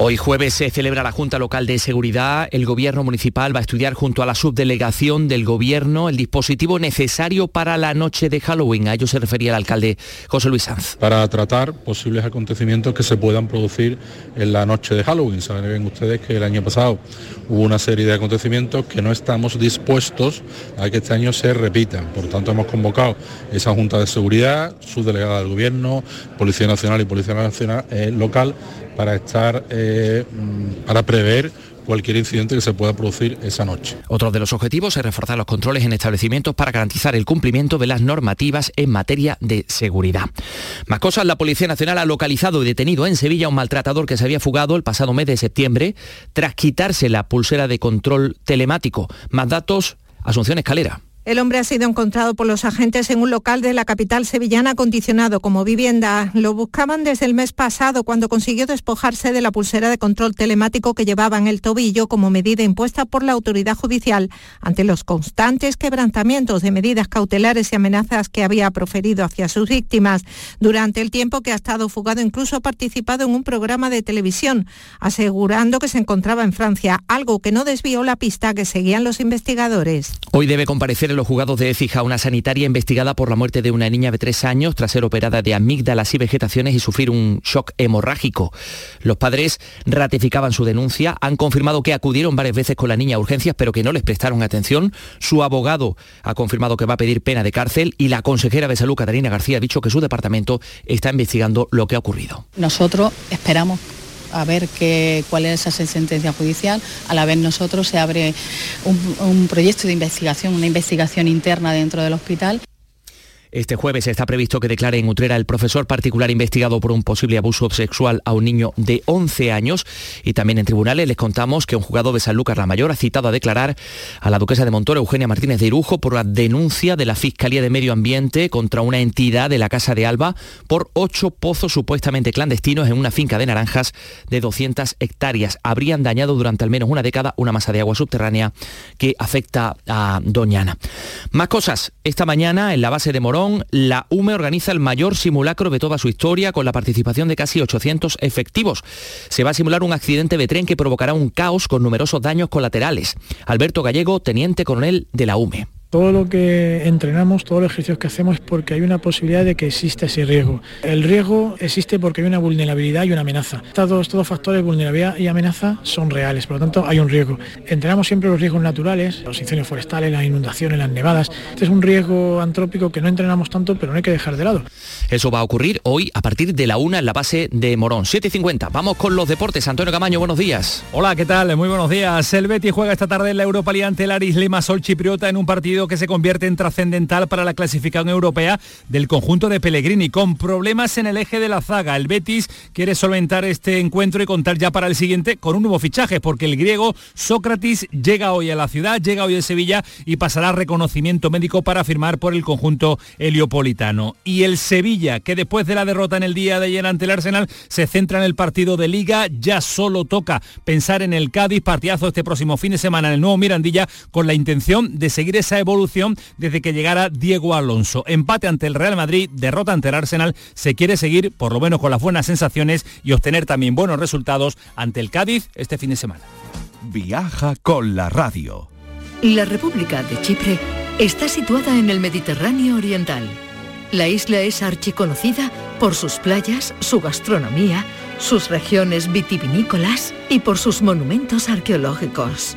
Speaker 13: Hoy jueves se celebra la Junta Local de Seguridad. El Gobierno Municipal va a estudiar junto a la subdelegación del Gobierno el dispositivo necesario para la noche de Halloween. A ello se refería el alcalde José Luis Sanz.
Speaker 48: Para tratar posibles acontecimientos que se puedan producir en la noche de Halloween. Saben ustedes que el año pasado hubo una serie de acontecimientos que no estamos dispuestos a que este año se repitan. Por tanto, hemos convocado esa Junta de Seguridad, subdelegada del Gobierno, Policía Nacional y Policía Nacional eh, Local para estar, eh, mm, para prever cualquier incidente que se pueda producir esa noche.
Speaker 13: Otro de los objetivos es reforzar los controles en establecimientos para garantizar el cumplimiento de las normativas en materia de seguridad. Más cosas, la Policía Nacional ha localizado y detenido en Sevilla a un maltratador que se había fugado el pasado mes de septiembre tras quitarse la pulsera de control telemático. Más datos, Asunción Escalera.
Speaker 49: El hombre ha sido encontrado por los agentes en un local de la capital sevillana acondicionado como vivienda. Lo buscaban desde el mes pasado cuando consiguió despojarse de la pulsera de control telemático que llevaba en el tobillo como medida impuesta por la autoridad judicial ante los constantes quebrantamientos de medidas cautelares y amenazas que había proferido hacia sus víctimas. Durante el tiempo que ha estado fugado incluso ha participado en un programa de televisión asegurando que se encontraba en Francia, algo que no desvió la pista que seguían los investigadores.
Speaker 13: Hoy debe comparecer el los juzgados de Écija una sanitaria investigada por la muerte de una niña de tres años tras ser operada de amígdalas y vegetaciones y sufrir un shock hemorrágico. Los padres ratificaban su denuncia, han confirmado que acudieron varias veces con la niña a urgencias, pero que no les prestaron atención. Su abogado ha confirmado que va a pedir pena de cárcel y la consejera de salud, Catalina García, ha dicho que su departamento está investigando lo que ha ocurrido.
Speaker 34: Nosotros esperamos a ver qué, cuál es esa sentencia judicial. A la vez nosotros se abre un, un proyecto de investigación, una investigación interna dentro del hospital.
Speaker 13: Este jueves está previsto que declare en Utrera el profesor particular investigado por un posible abuso sexual a un niño de 11 años. Y también en tribunales les contamos que un juzgado de Sanlúcar la Mayor ha citado a declarar a la duquesa de Montoro, Eugenia Martínez de Irujo, por la denuncia de la Fiscalía de Medio Ambiente contra una entidad de la Casa de Alba por ocho pozos supuestamente clandestinos en una finca de naranjas de 200 hectáreas. Habrían dañado durante al menos una década una masa de agua subterránea que afecta a Doñana. Más cosas. Esta mañana en la base de Morón la UME organiza el mayor simulacro de toda su historia con la participación de casi 800 efectivos. Se va a simular un accidente de tren que provocará un caos con numerosos daños colaterales. Alberto Gallego, teniente coronel de la UME.
Speaker 50: Todo lo que entrenamos, todos los ejercicios que hacemos es porque hay una posibilidad de que exista ese riesgo. El riesgo existe porque hay una vulnerabilidad y una amenaza. Estos dos factores, vulnerabilidad y amenaza, son reales, por lo tanto hay un riesgo. Entrenamos siempre los riesgos naturales, los incendios forestales, las inundaciones, las nevadas. Este es un riesgo antrópico que no entrenamos tanto, pero no hay que dejar de lado.
Speaker 13: Eso va a ocurrir hoy a partir de la una en la base de Morón. 7.50. Vamos con los deportes. Antonio Camaño, buenos días.
Speaker 36: Hola, ¿qué tal? Muy buenos días. El Betis juega esta tarde en la Europa League ante el Aris Limassol Chipriota en un partido que se convierte en trascendental para la clasificación europea del conjunto de Pellegrini, con problemas en el eje de la zaga. El Betis quiere solventar este encuentro y contar ya para el siguiente con un nuevo fichaje, porque el griego Sócrates llega hoy a la ciudad, llega hoy a Sevilla y pasará reconocimiento médico para firmar por el conjunto heliopolitano. Y el Sevilla, que después de la derrota en el día de ayer ante el Arsenal, se centra en el partido de liga, ya solo toca pensar en el Cádiz, partidazo este próximo fin de semana en el nuevo Mirandilla, con la intención de seguir esa evolución desde que llegara Diego Alonso. Empate ante el Real Madrid, derrota ante el Arsenal, se quiere seguir por lo menos con las buenas sensaciones y obtener también buenos resultados ante el Cádiz este fin de semana.
Speaker 38: Viaja con la radio.
Speaker 2: La República de Chipre está situada en el Mediterráneo Oriental. La isla es archiconocida por sus playas, su gastronomía, sus regiones vitivinícolas y por sus monumentos arqueológicos.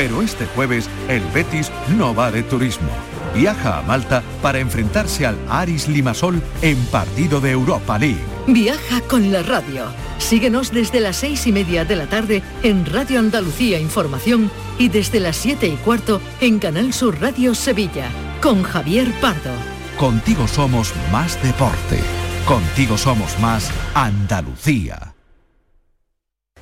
Speaker 38: Pero este jueves el Betis no va de turismo. Viaja a Malta para enfrentarse al Aris Limasol en partido de Europa League.
Speaker 2: Viaja con la radio. Síguenos desde las seis y media de la tarde en Radio Andalucía Información y desde las siete y cuarto en Canal Sur Radio Sevilla con Javier Pardo.
Speaker 38: Contigo somos más deporte. Contigo somos más Andalucía.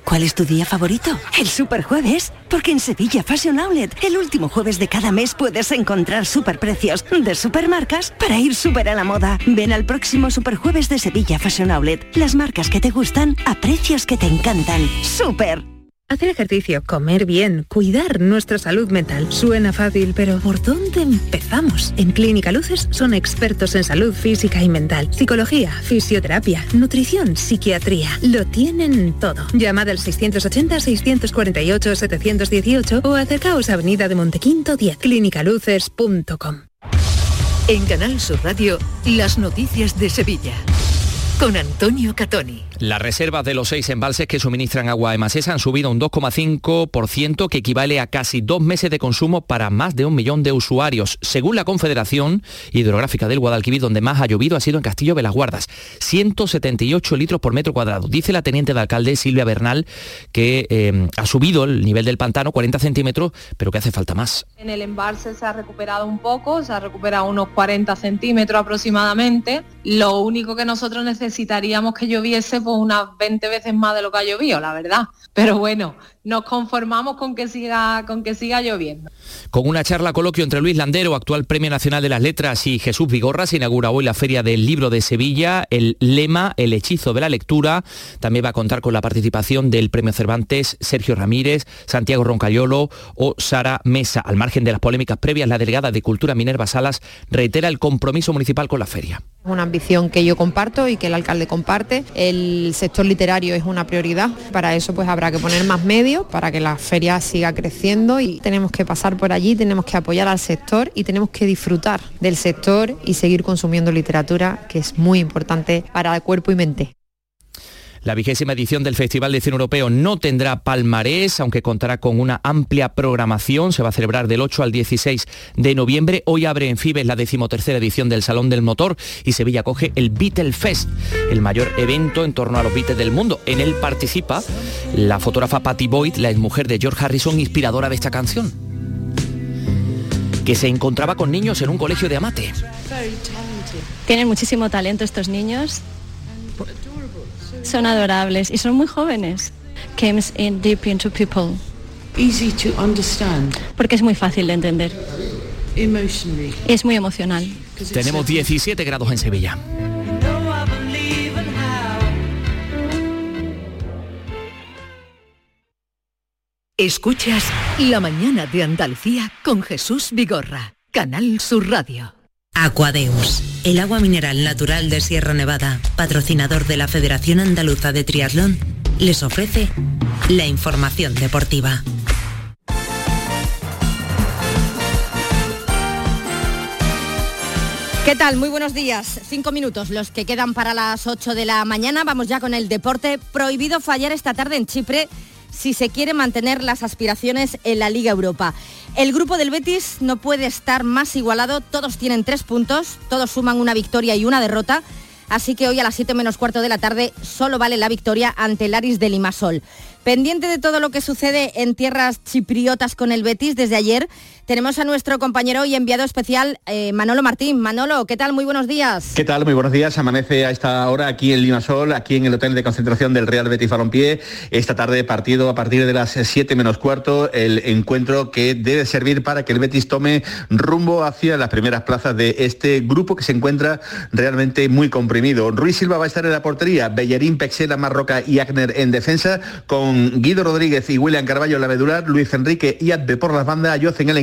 Speaker 51: ¿Cuál es tu día favorito? El Superjueves, porque en Sevilla Fashion Outlet, el último jueves de cada mes puedes encontrar superprecios de supermarcas para ir súper a la moda. Ven al próximo Superjueves de Sevilla Fashion Outlet, las marcas que te gustan a precios que te encantan. ¡Súper!
Speaker 52: Hacer ejercicio, comer bien, cuidar nuestra salud mental. Suena fácil, pero ¿por dónde empezamos? En Clínica Luces son expertos en salud física y mental, psicología, fisioterapia, nutrición, psiquiatría. Lo tienen todo. Llamad al 680-648-718 o acercaos a Avenida de Montequinto 10, clínicaluces.com.
Speaker 2: En Canal Sur Radio, las noticias de Sevilla. Con Antonio Catoni.
Speaker 13: Las reservas de los seis embalses que suministran agua a Emasesa han subido un 2,5%, que equivale a casi dos meses de consumo para más de un millón de usuarios. Según la Confederación Hidrográfica del Guadalquivir, donde más ha llovido ha sido en Castillo de las Guardas. 178 litros por metro cuadrado. Dice la teniente de alcalde Silvia Bernal que eh, ha subido el nivel del pantano 40 centímetros, pero que hace falta más.
Speaker 53: En el embalse se ha recuperado un poco, se ha recuperado unos 40 centímetros aproximadamente. Lo único que nosotros necesitaríamos que lloviese pues unas 20 veces más de lo que ha llovido, la verdad. Pero bueno, nos conformamos con que siga, con que siga lloviendo.
Speaker 13: Con una charla coloquio entre Luis Landero, actual Premio Nacional de las Letras, y Jesús Vigorra, se inaugura hoy la Feria del Libro de Sevilla. El lema, el hechizo de la lectura, también va a contar con la participación del Premio Cervantes, Sergio Ramírez, Santiago Roncayolo o Sara Mesa. Al margen de las polémicas previas, la delegada de Cultura Minerva Salas reitera el compromiso municipal con la feria.
Speaker 54: Una ambición que yo comparto y que el alcalde comparte. El sector literario es una prioridad. Para eso pues habrá que poner más medios para que la feria siga creciendo y tenemos que pasar por allí, tenemos que apoyar al sector y tenemos que disfrutar del sector y seguir consumiendo literatura, que es muy importante para el cuerpo y mente.
Speaker 13: La vigésima edición del Festival de Cine Europeo no tendrá palmarés, aunque contará con una amplia programación. Se va a celebrar del 8 al 16 de noviembre. Hoy abre en Fibes la decimotercera edición del Salón del Motor y Sevilla coge el Beatle Fest, el mayor evento en torno a los Beatles del mundo. En él participa la fotógrafa Patty Boyd, la exmujer de George Harrison, inspiradora de esta canción, que se encontraba con niños en un colegio de Amate.
Speaker 55: Tienen muchísimo talento estos niños son adorables y son muy jóvenes. Comes in deep into people.
Speaker 56: Easy to understand.
Speaker 55: Porque es muy fácil de entender.
Speaker 56: Emotionally.
Speaker 55: Es muy emocional.
Speaker 13: Tenemos 17 grados en Sevilla.
Speaker 2: Escuchas La mañana de Andalucía con Jesús Vigorra, Canal Sur Radio.
Speaker 57: Aquadeus, el agua mineral natural de Sierra Nevada, patrocinador de la Federación Andaluza de Triatlón, les ofrece la información deportiva.
Speaker 37: ¿Qué tal? Muy buenos días. Cinco minutos, los que quedan para las 8 de la mañana. Vamos ya con el deporte. Prohibido fallar esta tarde en Chipre si se quiere mantener las aspiraciones en la Liga Europa. El grupo del Betis no puede estar más igualado, todos tienen tres puntos, todos suman una victoria y una derrota, así que hoy a las 7 menos cuarto de la tarde solo vale la victoria ante el Aris de Limasol. Pendiente de todo lo que sucede en tierras chipriotas con el Betis desde ayer, tenemos a nuestro compañero y enviado especial eh, Manolo Martín. Manolo, ¿qué tal? Muy buenos días.
Speaker 58: ¿Qué tal? Muy buenos días. Amanece a esta hora aquí en Limasol, aquí en el hotel de concentración del Real Betis Balompié. Esta tarde partido a partir de las 7 menos cuarto, el encuentro que debe servir para que el Betis tome rumbo hacia las primeras plazas de este grupo que se encuentra realmente muy comprimido. Ruiz Silva va a estar en la portería, Bellerín, Pexela, Marroca y Agner en defensa, con Guido Rodríguez y William Carballo en la medular, Luis Enrique y Adbe por las bandas, Yoce en el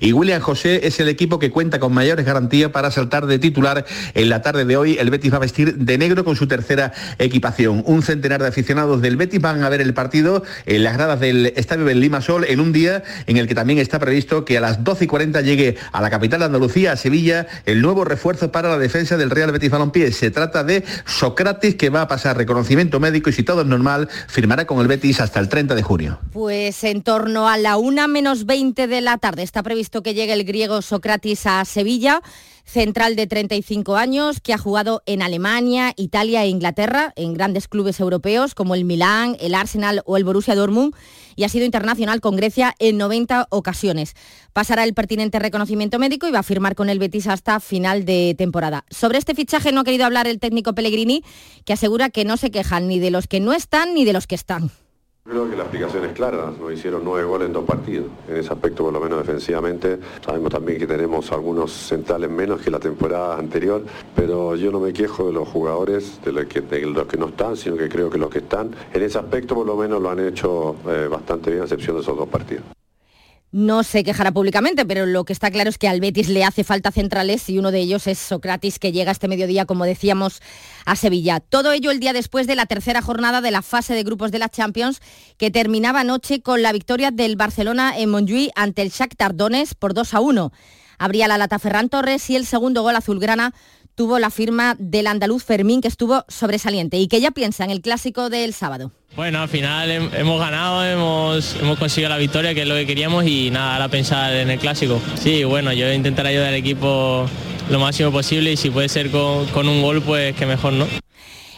Speaker 58: y William José es el equipo que cuenta con mayores garantías para saltar de titular en la tarde de hoy. El Betis va a vestir de negro con su tercera equipación. Un centenar de aficionados del Betis van a ver el partido en las gradas del Estadio del Limasol en un día en el que también está previsto que a las 12 y 40 llegue a la capital de Andalucía, a Sevilla, el nuevo refuerzo para la defensa del Real Betis Balompié. Se trata de Sócrates que va a pasar reconocimiento médico y si todo es normal firmará con el Betis hasta el 30 de junio.
Speaker 37: Pues en torno a la una menos 20 de la tarde Está previsto que llegue el griego Socrates a Sevilla, central de 35 años, que ha jugado en Alemania, Italia e Inglaterra, en grandes clubes europeos como el Milán, el Arsenal o el Borussia Dortmund, y ha sido internacional con Grecia en 90 ocasiones. Pasará el pertinente reconocimiento médico y va a firmar con el Betis hasta final de temporada. Sobre este fichaje no ha querido hablar el técnico Pellegrini, que asegura que no se quejan ni de los que no están ni de los que están.
Speaker 59: Creo que la explicación es clara, nos hicieron nueve goles en dos partidos. En ese aspecto, por lo menos defensivamente, sabemos también que tenemos algunos centrales menos que la temporada anterior, pero yo no me quejo de los jugadores, de los que, no están, sino que creo que los que están, en ese aspecto por lo menos lo han hecho eh, bastante bien, a excepción de esos dos partidos.
Speaker 37: No se quejará públicamente, pero lo que está claro es que al Betis le hace falta centrales y uno de ellos es Socratis, que llega este mediodía, como decíamos, a Sevilla. Todo ello el día después de la tercera jornada de la fase de grupos de la Champions, que terminaba anoche con la victoria del Barcelona en Montjuïc ante el Shakhtar Donetsk por 2 a 1. Abría la lata Ferran Torres y el segundo gol azulgrana tuvo la firma del andaluz Fermín, que estuvo sobresaliente y que ya piensa en el clásico del sábado.
Speaker 60: Bueno, al final hemos ganado, hemos, hemos conseguido la victoria, que es lo que queríamos, y nada, ahora pensar en el clásico. Sí, bueno, yo intentaré ayudar al equipo lo máximo posible y si puede ser con, con un gol, pues que mejor, ¿no?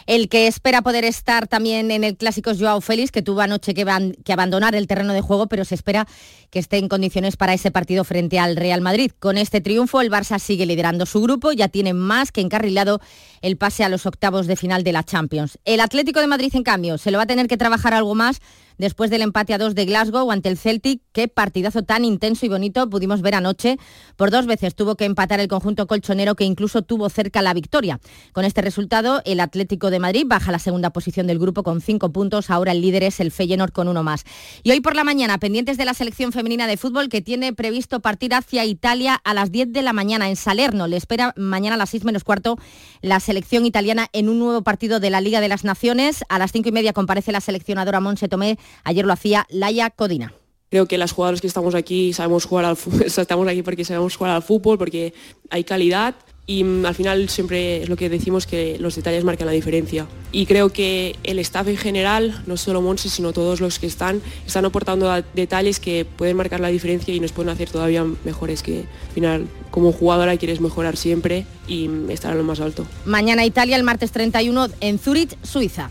Speaker 37: El que espera poder estar también en el clásico Joao Félix, que tuvo anoche que, que, abandonar el terreno de juego, pero se espera que esté en condiciones para ese partido frente al Real Madrid. Con este triunfo, el Barça sigue liderando su grupo, ya tiene más que encarrilado el pase a los octavos de final de la Champions. El Atlético de Madrid, en cambio, se lo va a tener que trabajar algo más después del empate a dos de Glasgow ante el Celtic. Qué partidazo tan intenso y bonito pudimos ver anoche. Por dos veces tuvo que empatar el conjunto colchonero que incluso tuvo cerca la victoria. Con este resultado, el Atlético de Madrid baja la segunda posición del grupo con cinco puntos. Ahora el líder es el Feyenoord con uno más. Y hoy por la mañana, pendientes de la selección femenina de fútbol que tiene previsto partir hacia Italia a las 10 de la mañana en Salerno. Le espera mañana a las 6 menos cuarto la selección italiana en un nuevo partido de la Liga de las Naciones. A las cinco y media comparece la seleccionadora Monse Tomé Ayer lo hacía Laia Codina
Speaker 61: creo que las jugadoras que estamos aquí sabemos jugar al fútbol, estamos aquí porque sabemos jugar al fútbol, porque hay calidad y mm, al final siempre es lo que decimos que los detalles marcan la diferencia. Y creo que el staff en general, no solo Monse, sino todos los que están, están aportando detalles que pueden marcar la diferencia y nos pueden hacer todavía mejores que al final como jugadora quieres mejorar siempre y mm, estar a lo más alto.
Speaker 37: Mañana Italia, el martes 31 en Zurich, Suiza.